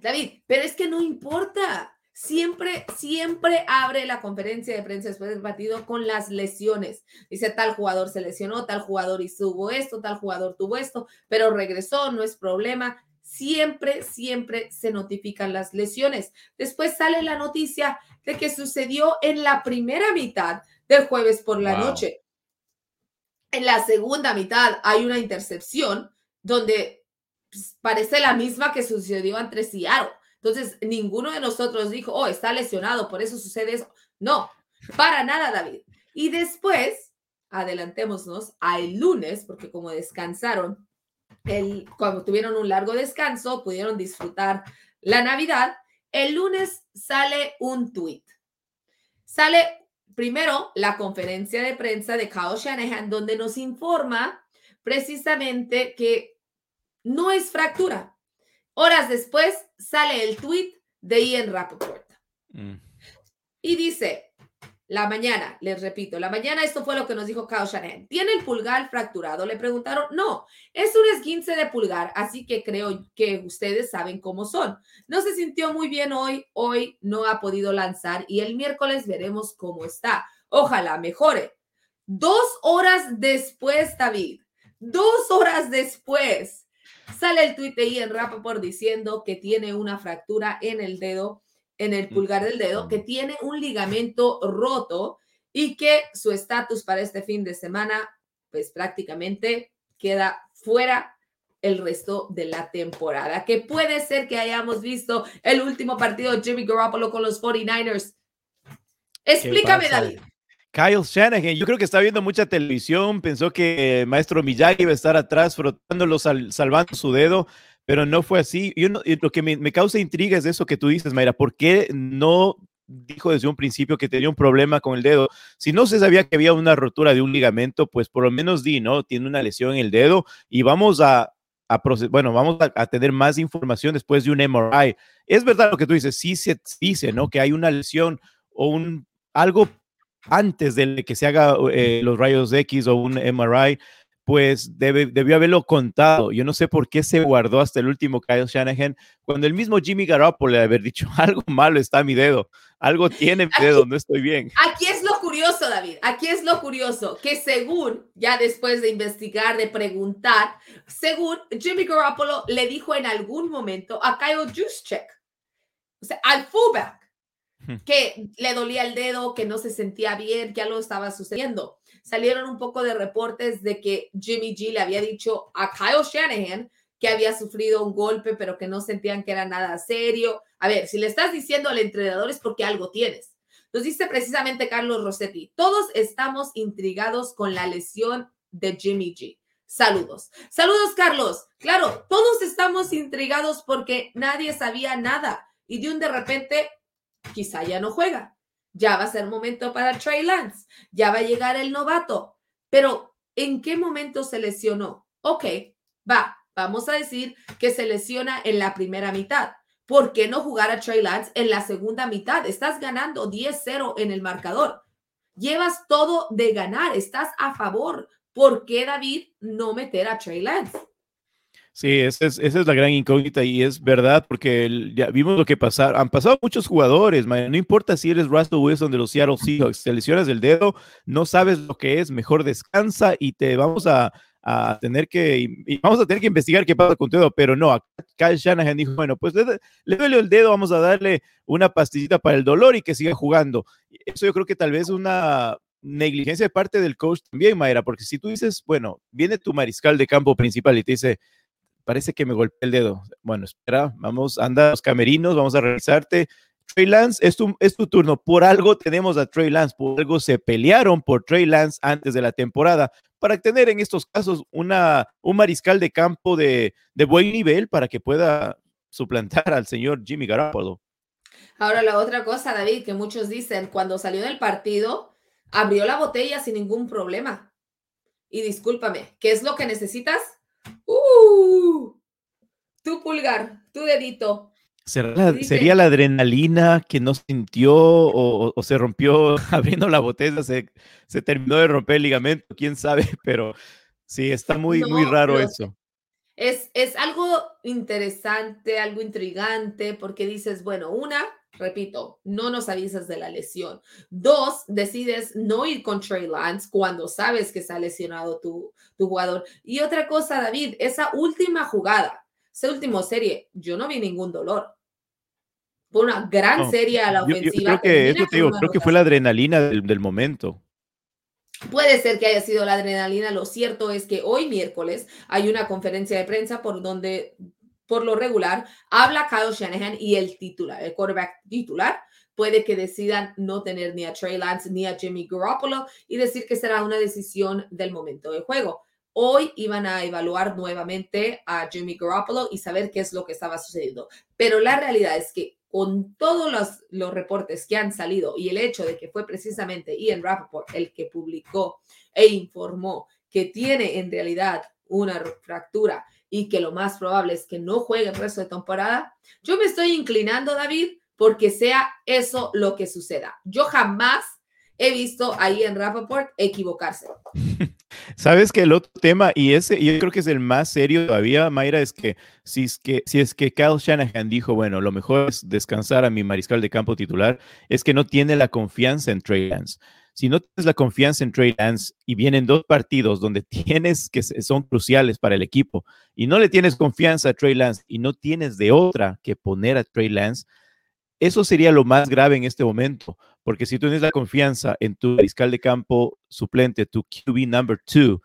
[SPEAKER 1] David, pero es que no importa. Siempre, siempre abre la conferencia de prensa después del partido con las lesiones. Dice, tal jugador se lesionó, tal jugador hizo esto, tal jugador tuvo esto, pero regresó, no es problema. Siempre, siempre se notifican las lesiones. Después sale la noticia de que sucedió en la primera mitad del jueves por la wow. noche. En la segunda mitad hay una intercepción donde pues, parece la misma que sucedió entre Seattle. Entonces, ninguno de nosotros dijo, oh, está lesionado, por eso sucede eso. No, para nada, David. Y después, adelantémonos al lunes, porque como descansaron, el, cuando tuvieron un largo descanso, pudieron disfrutar la Navidad. El lunes sale un tweet. Sale primero la conferencia de prensa de Kyle Shanahan, donde nos informa precisamente que no es fractura. Horas después sale el tweet de Ian Rappaport. Mm. Y dice, la mañana, les repito, la mañana esto fue lo que nos dijo Kyle Shanahan. ¿Tiene el pulgar fracturado? Le preguntaron, no, es un esguince de pulgar, así que creo que ustedes saben cómo son. No se sintió muy bien hoy, hoy no ha podido lanzar y el miércoles veremos cómo está. Ojalá mejore. Dos horas después, David, dos horas después, Sale el tuit de Ian Rappaport diciendo que tiene una fractura en el dedo, en el pulgar del dedo, que tiene un ligamento roto y que su estatus para este fin de semana, pues prácticamente queda fuera el resto de la temporada. Que puede ser que hayamos visto el último partido de Jimmy Garoppolo con los 49ers. Explícame, David.
[SPEAKER 2] Kyle Shanahan, yo creo que está viendo mucha televisión, pensó que Maestro Miyagi iba a estar atrás frotándolo, salvando su dedo, pero no fue así. Y lo que me, causa intriga es eso que tú dices, Mayra, ¿por qué no dijo desde un principio que tenía un problema con el dedo? Si no se sabía que había una rotura de un ligamento, pues por lo menos di, ¿no? Tiene una lesión en el dedo y vamos a, a bueno, vamos a, tener más información después de un MRI. Es verdad lo que tú dices, sí se dice, ¿no? Que hay una lesión o un algo antes de que se haga eh, los rayos X o un MRI, pues debe, debió haberlo contado. Yo no sé por qué se guardó hasta el último Kyle Shanahan, cuando el mismo Jimmy Garoppolo le haber dicho, algo malo está mi dedo, algo tiene mi dedo, no estoy bien.
[SPEAKER 1] Aquí es lo curioso, David, aquí es lo curioso, que según, ya después de investigar, de preguntar, según Jimmy Garoppolo le dijo en algún momento a Kyle Juszczyk, o sea, al fullback, que le dolía el dedo, que no se sentía bien, que algo estaba sucediendo. Salieron un poco de reportes de que Jimmy G le había dicho a Kyle Shanahan que había sufrido un golpe, pero que no sentían que era nada serio. A ver, si le estás diciendo al entrenador es porque algo tienes. Nos dice precisamente Carlos Rossetti, todos estamos intrigados con la lesión de Jimmy G. Saludos. Saludos, Carlos. Claro, todos estamos intrigados porque nadie sabía nada y de un de repente quizá ya no juega. Ya va a ser momento para Trey Lance. Ya va a llegar el novato. Pero, ¿en qué momento se lesionó? Ok, va. Vamos a decir que se lesiona en la primera mitad. ¿Por qué no jugar a Trey Lance en la segunda mitad? Estás ganando 10-0 en el marcador. Llevas todo de ganar. Estás a favor. ¿Por qué David no meter a Trey Lance?
[SPEAKER 2] Sí, esa es, esa es, la gran incógnita y es verdad porque ya vimos lo que pasaron. Han pasado muchos jugadores, no importa si eres Russell Wilson de los Seattle Seahawks, te lesionas el dedo, no sabes lo que es, mejor descansa y te vamos a, a tener que, vamos a tener que investigar qué pasa con tu dedo, pero no, Kyle Shanahan dijo, bueno, pues le, le, duele el dedo, vamos a darle una pastillita para el dolor y que siga jugando. Eso yo creo que tal vez una negligencia de parte del coach también, Mayra, porque si tú dices, bueno, viene tu mariscal de campo principal y te dice, parece que me golpeé el dedo. Bueno, espera, vamos, anda los camerinos, vamos a revisarte. Trey Lance, es tu, es tu turno. Por algo tenemos a Trey Lance, por algo se pelearon por Trey Lance antes de la temporada para tener en estos casos una, un mariscal de campo de, de buen nivel para que pueda suplantar al señor Jimmy Garoppolo.
[SPEAKER 1] Ahora, la otra cosa, David, que muchos dicen, cuando salió del partido, abrió la botella sin ningún problema. Y discúlpame, ¿qué es lo que necesitas? Uh, tu pulgar, tu dedito.
[SPEAKER 2] ¿Sería la, adrenalina que no sintió o, se rompió abriendo la botella? Se, se, terminó de romper el ligamento, quién sabe, pero sí, está muy, muy raro eso.
[SPEAKER 1] Es, es algo interesante, algo intrigante, porque dices, bueno, una, repito, no nos avisas de la lesión. Dos, decides no ir con Trey Lance cuando sabes que se ha lesionado tu, tu jugador. Y otra cosa, David, esa última jugada, esa última serie, yo no vi ningún dolor. Fue una gran serie a la ofensiva.
[SPEAKER 2] creo que, eso creo que fue la adrenalina del, del momento.
[SPEAKER 1] Puede ser que haya sido la adrenalina. Lo cierto es que hoy miércoles hay una conferencia de prensa por donde por lo regular, habla Kyle Shanahan y el titular, el quarterback titular, puede que decidan no tener ni a Trey Lance ni a Jimmy Garoppolo y decir que será una decisión del momento de juego. Hoy iban a evaluar nuevamente a Jimmy Garoppolo y saber qué es lo que estaba sucediendo. Pero la realidad es que con todos los, los reportes que han salido y el hecho de que fue precisamente Ian Rappaport el que publicó e informó que tiene en realidad una fractura y que lo más probable es que no juegue el resto de temporada, yo me estoy inclinando, David, porque sea eso lo que suceda. Yo jamás he visto ahí en Rappaport equivocarse.
[SPEAKER 2] Sabes que el otro tema, y ese yo creo que es el más serio todavía, Mayra, es que si es que, si es que Kyle Shanahan dijo, bueno, lo mejor es descansar a mi mariscal de campo titular, es que no tiene la confianza en Trey Lance si no tienes la confianza en Trey Lance y vienen dos partidos donde tienes que son cruciales para el equipo y no le tienes confianza a Trey Lance y no tienes de otra que poner a Trey Lance, eso sería lo más grave en este momento, porque si tú tienes la confianza en tu fiscal de campo suplente, tu QB number two,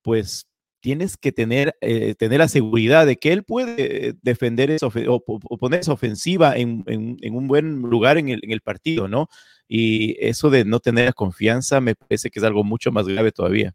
[SPEAKER 2] pues tienes que tener, eh, tener la seguridad de que él puede defender esa o, poner esa ofensiva en, un buen lugar en el, en el, partido, ¿no? Y eso de no tener confianza me parece que es algo mucho más grave todavía.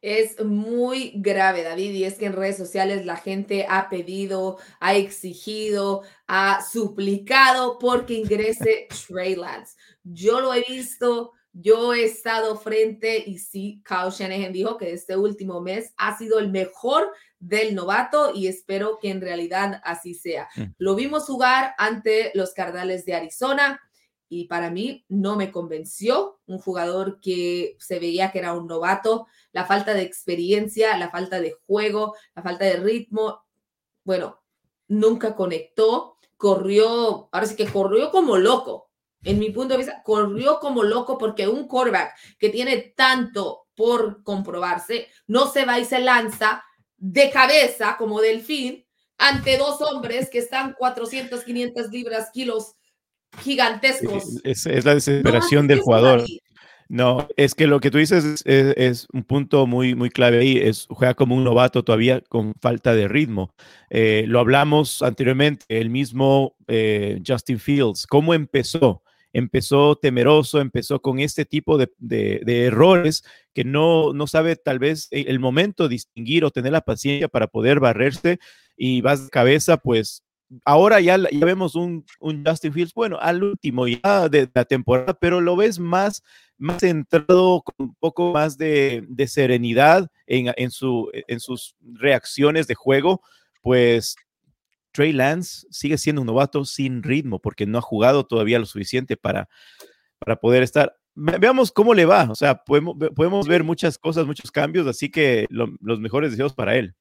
[SPEAKER 1] Es muy grave, David, y es que en redes sociales la gente ha pedido, ha exigido, ha suplicado porque ingrese Trey Lance. Yo lo he visto, yo he estado frente y sí, Kyle Shanahan dijo que este último mes ha sido el mejor del novato y espero que en realidad así sea. Mm. Lo vimos jugar ante los Cardales de Arizona y para mí no me convenció. Un jugador que se veía que era un novato, la falta de experiencia, la falta de juego, la falta de ritmo. Bueno, nunca conectó, corrió, ahora sí que corrió como loco en mi punto de vista, corrió como loco porque un quarterback que tiene tanto por comprobarse, no se va y se lanza de cabeza como delfín ante dos hombres que están 400, 500 libras, kilos gigantescos.
[SPEAKER 2] Es, la desesperación del jugador. No, es que lo que tú dices es, un punto muy, muy clave ahí. Es, juega como un novato todavía con falta de ritmo. Eh, lo hablamos anteriormente, el mismo eh, Justin Fields, cómo empezó empezó temeroso, empezó con este tipo de, errores que no, no sabe tal vez el momento distinguir o tener la paciencia para poder barrerse y vas de cabeza, pues ahora ya, ya vemos un, Justin Fields, bueno, al último ya de, la temporada, pero lo ves más, más centrado, con un poco más de, serenidad en, en, su, en sus reacciones de juego, pues Trey Lance sigue siendo un novato sin ritmo porque no ha jugado todavía lo suficiente para, para poder estar. Veamos cómo le va. O sea, podemos, podemos ver muchas cosas, muchos cambios, así que los mejores deseos para él.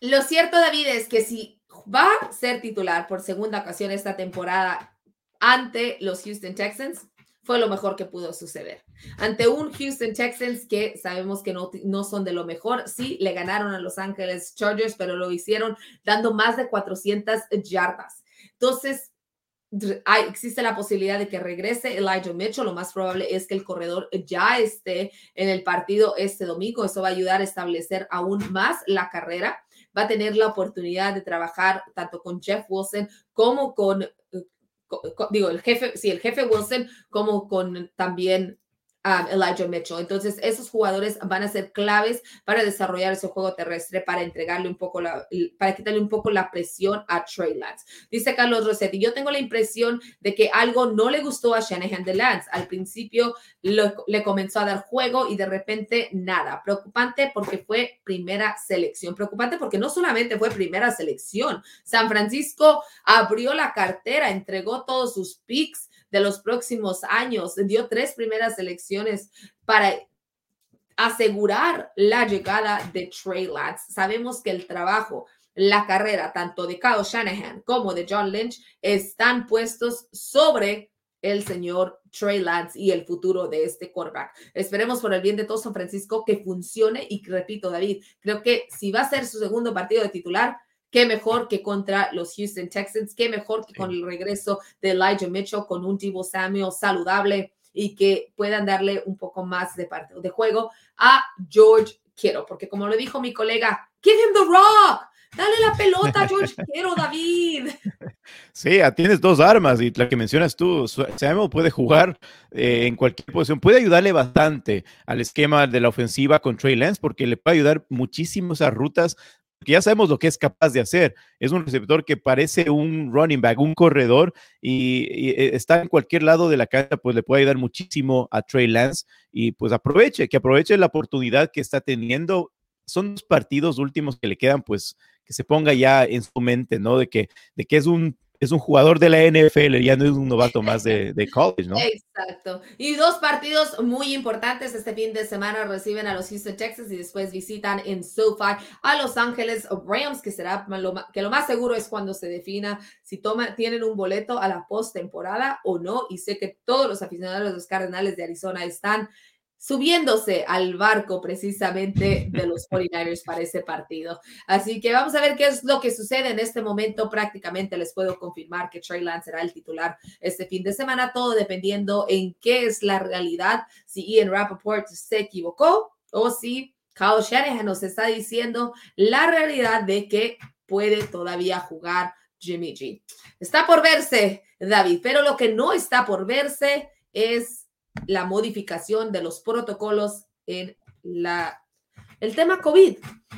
[SPEAKER 1] Lo cierto, David, es que si va a ser titular por segunda ocasión esta temporada ante los Houston Texans, fue lo mejor que pudo suceder. Ante un Houston Texans que sabemos que no, no son de lo mejor, sí, le ganaron a Los Ángeles Chargers, pero lo hicieron dando más de 400 yardas. Entonces, hay, existe la posibilidad de que regrese Elijah Mitchell. Lo más probable es que el corredor ya esté en el partido este domingo. Eso va a ayudar a establecer aún más la carrera. Va a tener la oportunidad de trabajar tanto con Jeff Wilson como con digo, el jefe, sí, el jefe Wilson, como con también um, Elijah Mitchell. Entonces, esos jugadores van a ser claves para desarrollar ese juego terrestre, para entregarle un poco la, para quitarle un poco la presión a Trey Lance. Dice Carlos Rossetti, yo tengo la impresión de que algo no le gustó a Shanahan de Lance. Al principio le comenzó a dar juego y de repente nada. Preocupante porque fue primera selección. Preocupante porque no solamente fue primera selección. San Francisco abrió la cartera, entregó todos sus picks de los próximos años. Dio tres primeras elecciones para asegurar la llegada de Trey Lance. Sabemos que el trabajo, la carrera tanto de Kyle Shanahan como de John Lynch están puestos sobre el señor Trey Lance y el futuro de este quarterback. Esperemos por el bien de todo San Francisco que funcione y repito, David, creo que si va a ser su segundo partido de titular, Qué mejor que contra los Houston Texans, qué mejor que con el regreso de Elijah Mitchell, con un Divo Samuel saludable y que puedan darle un poco más de, parte, de juego a George Kittle, porque como lo dijo mi colega, give him the rock, dale la pelota George Kittle, David.
[SPEAKER 2] Sí, tienes dos armas y la que mencionas tú, Samuel puede jugar eh, en cualquier posición, puede ayudarle bastante al esquema de la ofensiva con Trey Lance porque le puede ayudar muchísimo esas rutas que ya sabemos lo que es capaz de hacer. Es un receptor que parece un running back, un corredor, y, eh, está en cualquier lado de la cancha, pues le puede ayudar muchísimo a Trey Lance. Y pues aproveche, que aproveche la oportunidad que está teniendo. Son los partidos últimos que le quedan, pues que se ponga ya en su mente, ¿no? De que, de que es un es un jugador de la NFL, ya no es un novato más de, college, ¿no?
[SPEAKER 1] Exacto. Y dos partidos muy importantes este fin de semana reciben a los Houston Texas y después visitan en SoFi a Los Ángeles Rams, que será lo, que lo más seguro es cuando se defina si toma, tienen un boleto a la postemporada o no. Y sé que todos los aficionados de los Cardenales de Arizona están subiéndose al barco precisamente de los 49ers para ese partido. Así que vamos a ver qué es lo que sucede en este momento. Prácticamente les puedo confirmar que Trey Lance será el titular este fin de semana, todo dependiendo en qué es la realidad, si Ian Rappaport se equivocó o si Kyle Shanahan nos está diciendo la realidad de que puede todavía jugar Jimmy G. Está por verse, David, pero lo que no está por verse es la modificación de los protocolos en la el tema COVID.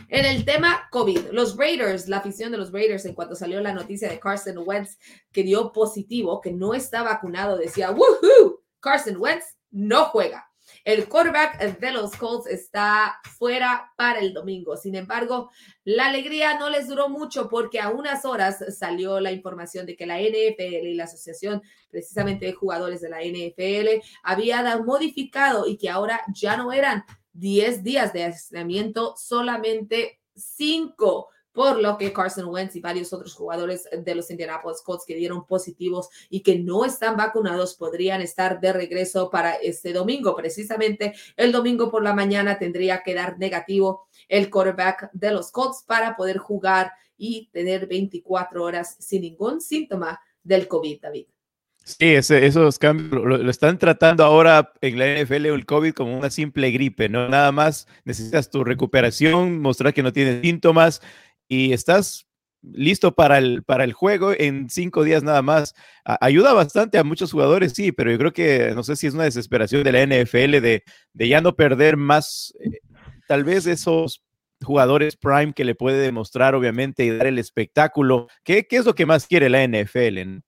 [SPEAKER 1] En el tema COVID, los Raiders, la afición de los Raiders, en cuanto salió la noticia de Carson Wentz que dio positivo, que no está vacunado, decía, ¡Woohoo! Carson Wentz no juega. El quarterback de los Colts está fuera para el domingo. Sin embargo, la alegría no les duró mucho porque a unas horas salió la información de que la NFL y la asociación precisamente de jugadores de la NFL había modificado y que ahora ya no eran 10 días de aislamiento, solamente 5 por lo que Carson Wentz y varios otros jugadores de los Indianapolis Colts que dieron positivos y que no están vacunados podrían estar de regreso para este domingo. Precisamente el domingo por la mañana tendría que dar negativo el quarterback de los Colts para poder jugar y tener 24 horas sin ningún síntoma del COVID, David.
[SPEAKER 2] Sí, esos cambios lo, están tratando ahora en la NFL el COVID como una simple gripe, ¿no? Nada más necesitas tu recuperación, mostrar que no tienes síntomas y estás listo para el, para el juego en cinco días nada más. ayuda bastante a muchos jugadores, sí, pero yo creo que no sé si es una desesperación de la NFL de, de ya no perder más, eh, tal vez esos jugadores prime que le puede demostrar, obviamente, y dar el espectáculo. ¿Qué, qué es lo que más quiere la NFL?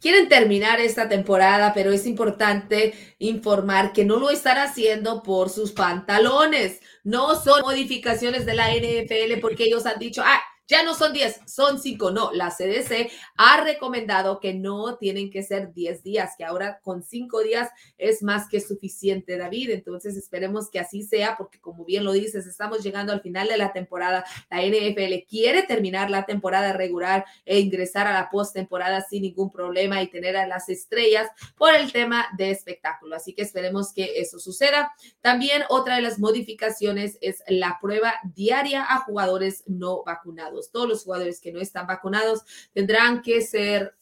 [SPEAKER 1] Quieren terminar esta temporada, pero es importante informar que no lo están haciendo por sus pantalones. No son modificaciones de la NFL porque ellos han dicho, ah, ya no son 10, son 5. No, la CDC ha recomendado que no tienen que ser 10 días, que ahora con 5 días es más que suficiente, David. Entonces esperemos que así sea, porque como bien lo dices, estamos llegando al final de la temporada. La NFL quiere terminar la temporada regular e ingresar a la postemporada sin ningún problema y tener a las estrellas por el tema de espectáculo. Así que esperemos que eso suceda. También otra de las modificaciones es la prueba diaria a jugadores no vacunados. Todos los jugadores que no están vacunados tendrán que ser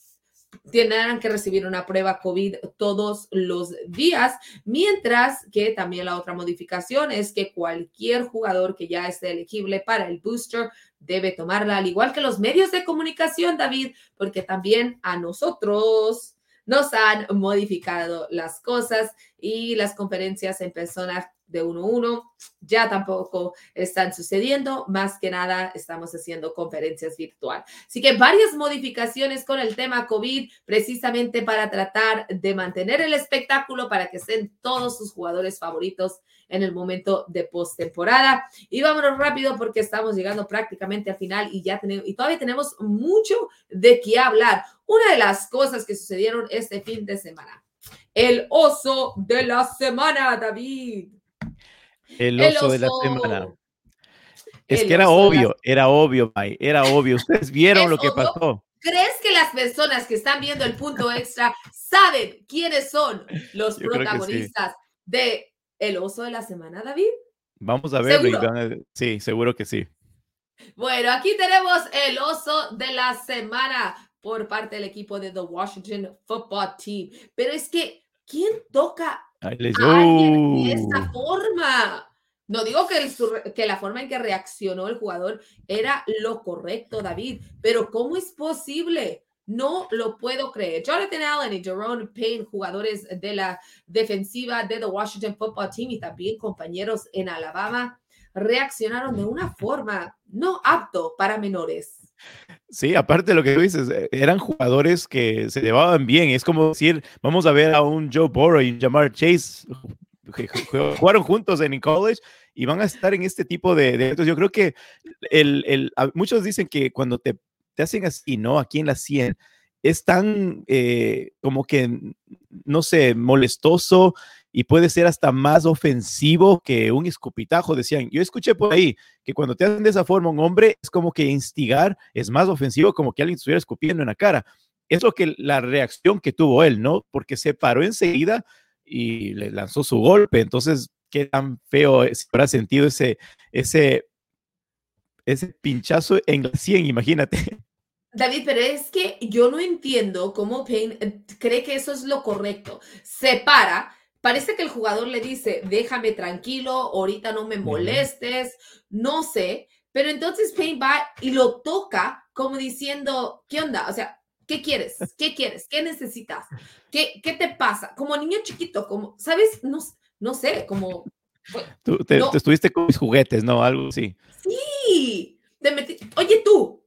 [SPEAKER 1] tendrán que recibir una prueba COVID todos los días, mientras que también la otra modificación es que cualquier jugador que ya esté elegible para el booster debe tomarla, al igual que los medios de comunicación, David, porque también a nosotros nos han modificado las cosas y las conferencias en persona de uno a uno ya tampoco están sucediendo. Más que nada, estamos haciendo conferencias virtual. Así que varias modificaciones con el tema COVID, precisamente para tratar de mantener el espectáculo, para que estén todos sus jugadores favoritos en el momento de postemporada. Y vámonos rápido porque estamos llegando prácticamente al final y ya tenemos, y todavía tenemos mucho de qué hablar. Una de las cosas que sucedieron este fin de semana. El oso de la semana, David.
[SPEAKER 2] El oso, de la semana. Es que era obvio, era obvio, era obvio. Ustedes vieron lo que pasó.
[SPEAKER 1] ¿Crees que las personas que están viendo el punto extra saben quiénes son los protagonistas de El oso de la semana, David?
[SPEAKER 2] Vamos a ver, sí, seguro que sí.
[SPEAKER 1] Bueno, aquí tenemos el oso de la semana por parte del equipo de The Washington Football Team. Pero es que, ¿quién toca de esta forma. No digo que, que la forma en que reaccionó el jugador era lo correcto, David, pero ¿cómo es posible? No lo puedo creer. Jonathan Allen y Jerome Payne, jugadores de la defensiva de the Washington Football Team y también compañeros en Alabama, reaccionaron de una forma no apto para menores.
[SPEAKER 2] Sí, aparte de lo que tú dices, eh, eran jugadores que se llevaban bien. Es como decir, vamos a ver a un Joe Burrow y Jamar Chase jugaron juntos en college y van a estar en este tipo de, eventos. Yo creo que el, el, muchos dicen que cuando te, te hacen así, ¿no? Aquí en la 100, es tan eh, como que, no sé, molestoso y puede ser hasta más ofensivo que un escupitajo, decían. Yo escuché por ahí que cuando te hacen de esa forma un hombre es como que instigar es más ofensivo como que alguien estuviera escupiendo en la cara. Es lo que la reacción que tuvo él, ¿no? Porque se paró enseguida y le lanzó su golpe. Entonces, qué tan feo se habrá sentido ese, ese, ese pinchazo en la 100, imagínate.
[SPEAKER 1] David, pero es que yo no entiendo cómo Payne eh, cree que eso es lo correcto. Se para, parece que el jugador le dice, déjame tranquilo, ahorita no me molestes, no sé, pero entonces Payne va y lo toca como diciendo, ¿qué onda? O sea, ¿qué quieres? ¿Qué quieres? ¿Qué necesitas? ¿Qué, qué te pasa? Como niño chiquito, como, ¿sabes? No, no sé, como...
[SPEAKER 2] Tú te,
[SPEAKER 1] no.
[SPEAKER 2] te estuviste con mis juguetes, ¿no? Algo así.
[SPEAKER 1] Sí, te metí, oye tú,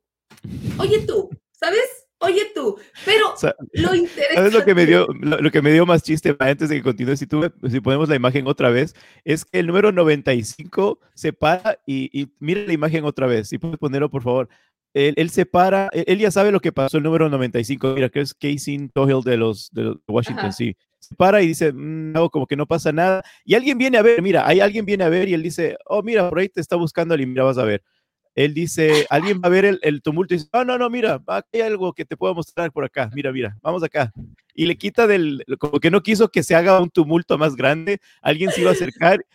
[SPEAKER 1] oye tú, ¿sabes? Oye tú, pero
[SPEAKER 2] O sea,
[SPEAKER 1] lo interesante...
[SPEAKER 2] ¿Sabes lo que me dio, lo, lo que me dio más chiste antes de que continúe? Si, tú, si ponemos la imagen otra vez, es que el número 95 se para y, y mira la imagen otra vez. Si puedes ponerlo, por favor. Él, él se para, él, él ya sabe lo que pasó el número 95. Mira, que es Casey Tohill de los de Washington, sí. Se para y dice, "Mm, no, como que no pasa nada. Y alguien viene a ver, mira, hay alguien viene a ver y él dice, oh, mira, por ahí te está buscando y mira, vas a ver. Él dice, alguien va a ver el, el tumulto y dice, no, no, no, mira, hay algo que te puedo mostrar por acá, mira, mira, vamos acá. Y le quita del, como que no quiso que se haga un tumulto más grande, alguien se iba a acercar.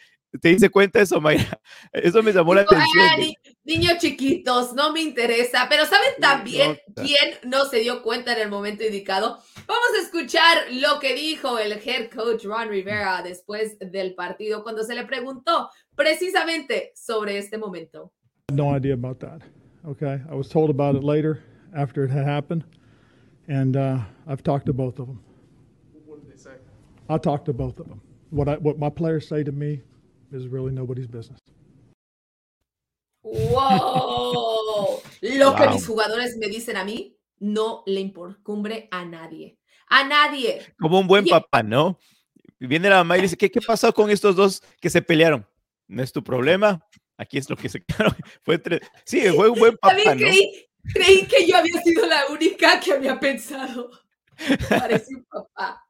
[SPEAKER 2] ¿Te dice cuenta eso, Mayra? Eso me llamó la atención.
[SPEAKER 1] "Ah, ni- niños chiquitos, no me interesa. Pero ¿saben también quién no se dio cuenta en el momento indicado? Vamos a escuchar lo que dijo el head coach Ron Rivera después del partido cuando se le preguntó precisamente sobre este momento.
[SPEAKER 7] No idea about that. Okay, I was told about it later after it had happened, and uh, I've talked to both of them. What did they say? I talked to both of them. What I, what my players say to me is really nobody's business.
[SPEAKER 1] ¡Wow! Lo que
[SPEAKER 2] Wow.
[SPEAKER 1] mis jugadores me dicen a mí no le incumbre a nadie. A nadie.
[SPEAKER 2] Como un buen
[SPEAKER 1] Y-
[SPEAKER 2] papá, ¿no? Viene la mamá y dice, ¿qué, ¿qué pasó con estos dos que se pelearon? No es tu problema. Aquí es lo que se quedaron. Fue entre... Sí, fue un buen papá,
[SPEAKER 1] creí, creí que yo había sido la única que había pensado. Parece un papá.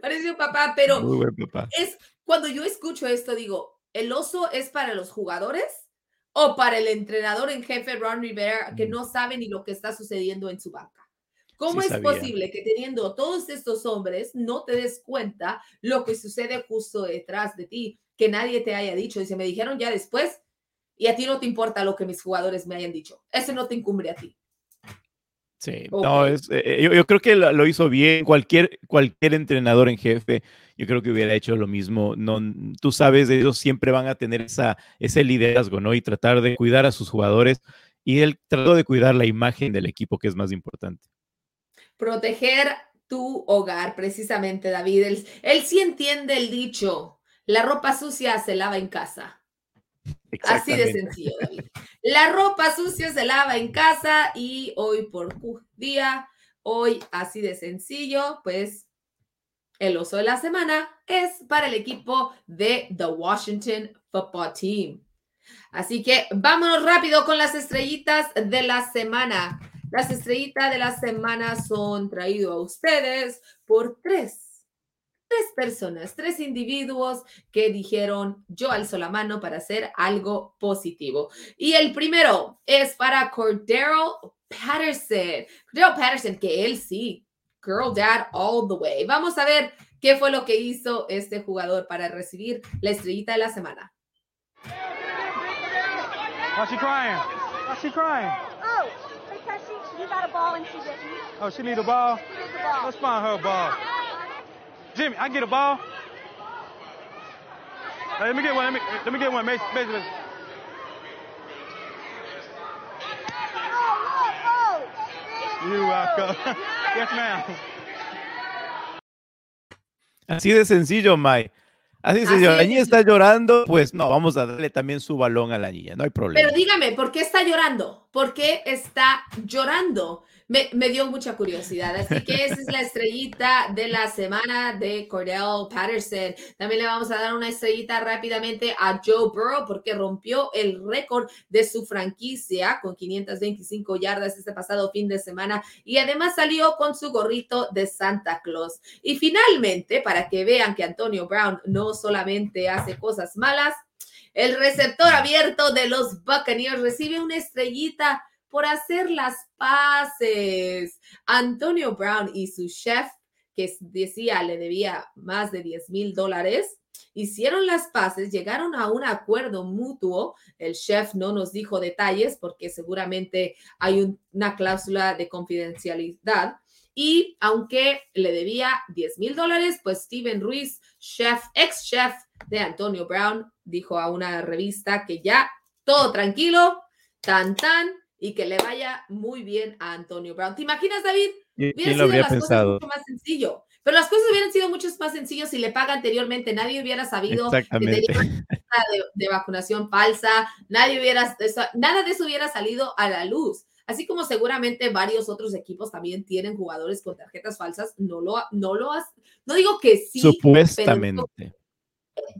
[SPEAKER 1] Parece un papá, pero
[SPEAKER 2] Muy buen papá.
[SPEAKER 1] es cuando yo escucho esto, digo, ¿el oso es para los jugadores o para el entrenador en jefe Ron Rivera que
[SPEAKER 2] Mm.
[SPEAKER 1] no sabe ni lo que está sucediendo en su banca? ¿Cómo
[SPEAKER 2] Sí
[SPEAKER 1] es
[SPEAKER 2] sabía.
[SPEAKER 1] posible que teniendo todos estos hombres no te des cuenta lo que sucede justo detrás de ti? Que nadie te haya dicho. Dice, me dijeron ya después y a ti no te importa lo que mis jugadores me hayan dicho. Eso no te incumbe a ti.
[SPEAKER 2] Sí, no, es, eh, yo, yo creo que lo, lo hizo bien. Cualquier, cualquier entrenador en jefe, yo creo que hubiera hecho lo mismo. No, tú sabes, ellos siempre van a tener esa, ese liderazgo, ¿no? Y tratar de cuidar a sus jugadores. Y él trató de cuidar la imagen del equipo, que es más importante.
[SPEAKER 1] Proteger tu hogar, precisamente, David. Él, él sí entiende el dicho, la ropa sucia se lava en casa. Así de sencillo, David. La ropa sucia se lava en casa y hoy por día, hoy así de sencillo, pues el oso de la semana es para el equipo de The Washington Football Team. Así que vámonos rápido con las estrellitas de la semana. Las estrellitas de la semana son traído a ustedes por tres, tres personas, tres individuos que dijeron yo alzo la mano para hacer algo positivo. Y el primero es para Cordero Patterson. Cordero Patterson, que él sí, girl dad all the way. Vamos a ver qué fue lo que hizo este jugador para recibir la estrellita de la semana.
[SPEAKER 8] Why she crying? Why she crying?
[SPEAKER 9] Oh, because she, you got a ball and she didn't.
[SPEAKER 8] Oh, she need a ball?
[SPEAKER 9] Ball.
[SPEAKER 8] Let's find her a ball. Jimmy, I get a ball. Hey, let me get one. Let me, let me get one. Mason, Mason, Mason. You welcome. yes, ma'am.
[SPEAKER 2] Así de sencillo, May. Así de sencillo.
[SPEAKER 1] Así
[SPEAKER 2] La
[SPEAKER 1] de
[SPEAKER 2] niña está llorando, pues no, vamos a darle también su balón a la niña, no hay problema.
[SPEAKER 1] Pero dígame, ¿por qué está llorando? ¿Por qué está llorando? Me, dio mucha curiosidad. Así que esa es la estrellita de la semana de Cordell Patterson. También le vamos a dar una estrellita rápidamente a Joe Burrow porque rompió el récord de su franquicia con 525 yardas este pasado fin de semana y además salió con su gorrito de Santa Claus. Y finalmente, para que vean que Antonio Brown no solamente hace cosas malas, el receptor abierto de los Buccaneers recibe una estrellita por hacer las paces. Antonio Brown y su chef, que decía le debía más de 10 mil dólares, hicieron las paces, llegaron a un acuerdo mutuo. El chef no nos dijo detalles porque seguramente hay un- una cláusula de confidencialidad. Y aunque le debía 10 mil dólares, pues Steven Ruiz, chef, ex chef de Antonio Brown, dijo a una revista que ya todo tranquilo, tan tan, y que le vaya muy bien a Antonio Brown. ¿Te imaginas, David?
[SPEAKER 2] ¿Quién lo habría pensado?
[SPEAKER 1] Mucho más sencillo. Pero las cosas hubieran sido mucho más sencillas si le paga anteriormente. Nadie hubiera sabido que tenía de, de, vacunación falsa. Nadie hubiera, nada de eso hubiera salido a la luz. Así como seguramente varios otros equipos también tienen jugadores con tarjetas falsas. No lo, no lo, no digo que sí.
[SPEAKER 2] Supuestamente.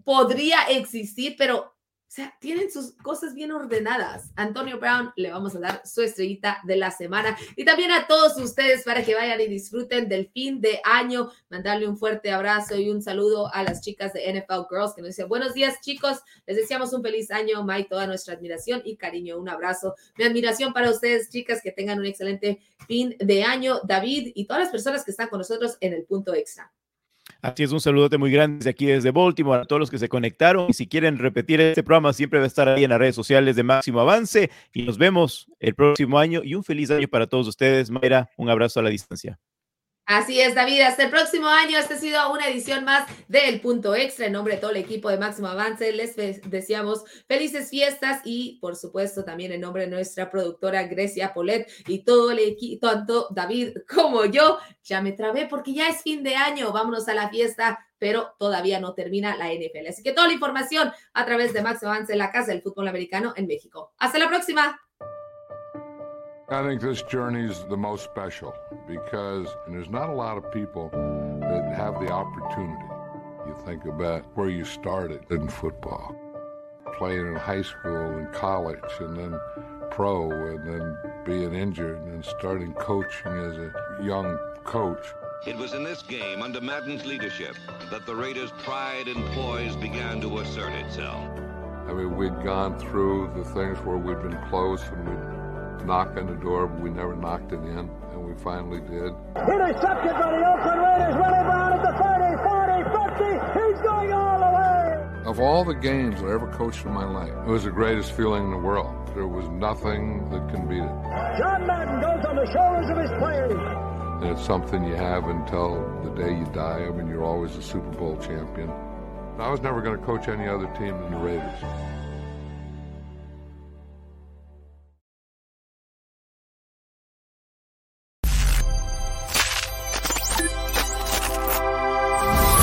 [SPEAKER 1] podría existir, pero o sea, tienen sus cosas bien ordenadas. Antonio Brown le vamos a dar su estrellita de la semana. Y también a todos ustedes para que vayan y disfruten del fin de año. Mandarle un fuerte abrazo y un saludo a las chicas de NFL Girls que nos dicen buenos días chicos. Les deseamos un feliz año, May, toda nuestra admiración y cariño. Un abrazo. Mi admiración para ustedes, chicas, que tengan un excelente fin de año. David y todas las personas que están con nosotros en el punto extra.
[SPEAKER 2] Así es, un saludote muy grande desde aquí, desde Baltimore, a todos los que se conectaron. Y si quieren repetir este programa, siempre va a estar ahí en las redes sociales de Máximo Avance. Y nos vemos el próximo año. Y un feliz año para todos ustedes. Mayra, un abrazo a la distancia.
[SPEAKER 1] Así es, David. Hasta el próximo año. Esta ha sido una edición más del Punto Extra. En nombre de todo el equipo de Máximo Avance, les deseamos felices fiestas y, por supuesto, también en nombre de nuestra productora Grecia Polet y todo el equipo, tanto David como yo. Ya me trabé porque ya es fin de año. Vámonos a la fiesta, pero todavía no termina la NFL. Así que toda la información a través de Máximo Avance, la casa del fútbol americano en México. Hasta la próxima.
[SPEAKER 3] I think this journey is the most special because there's not a lot of people that have the opportunity. You think about where you started in football, playing in high school and college, and then pro, and then being injured, and starting coaching as a young coach.
[SPEAKER 4] It was in this game, under Madden's leadership, that the Raiders' pride and poise began to assert itself.
[SPEAKER 3] I mean, we'd gone through the things where we'd been close and we'd knock on the door, but we never knocked it in, and we finally did.
[SPEAKER 5] Intercepted by the Oakland Raiders, running Brown at the 30, 40, 50. He's going all the way.
[SPEAKER 3] Of all the games I ever coached in my life, it was the greatest feeling in the world. There was nothing that can beat it.
[SPEAKER 5] John Madden goes on the shoulders of his players.
[SPEAKER 3] And it's something you have until the day you die. I mean, you're always a Super Bowl champion. I was never going to coach any other team than the Raiders.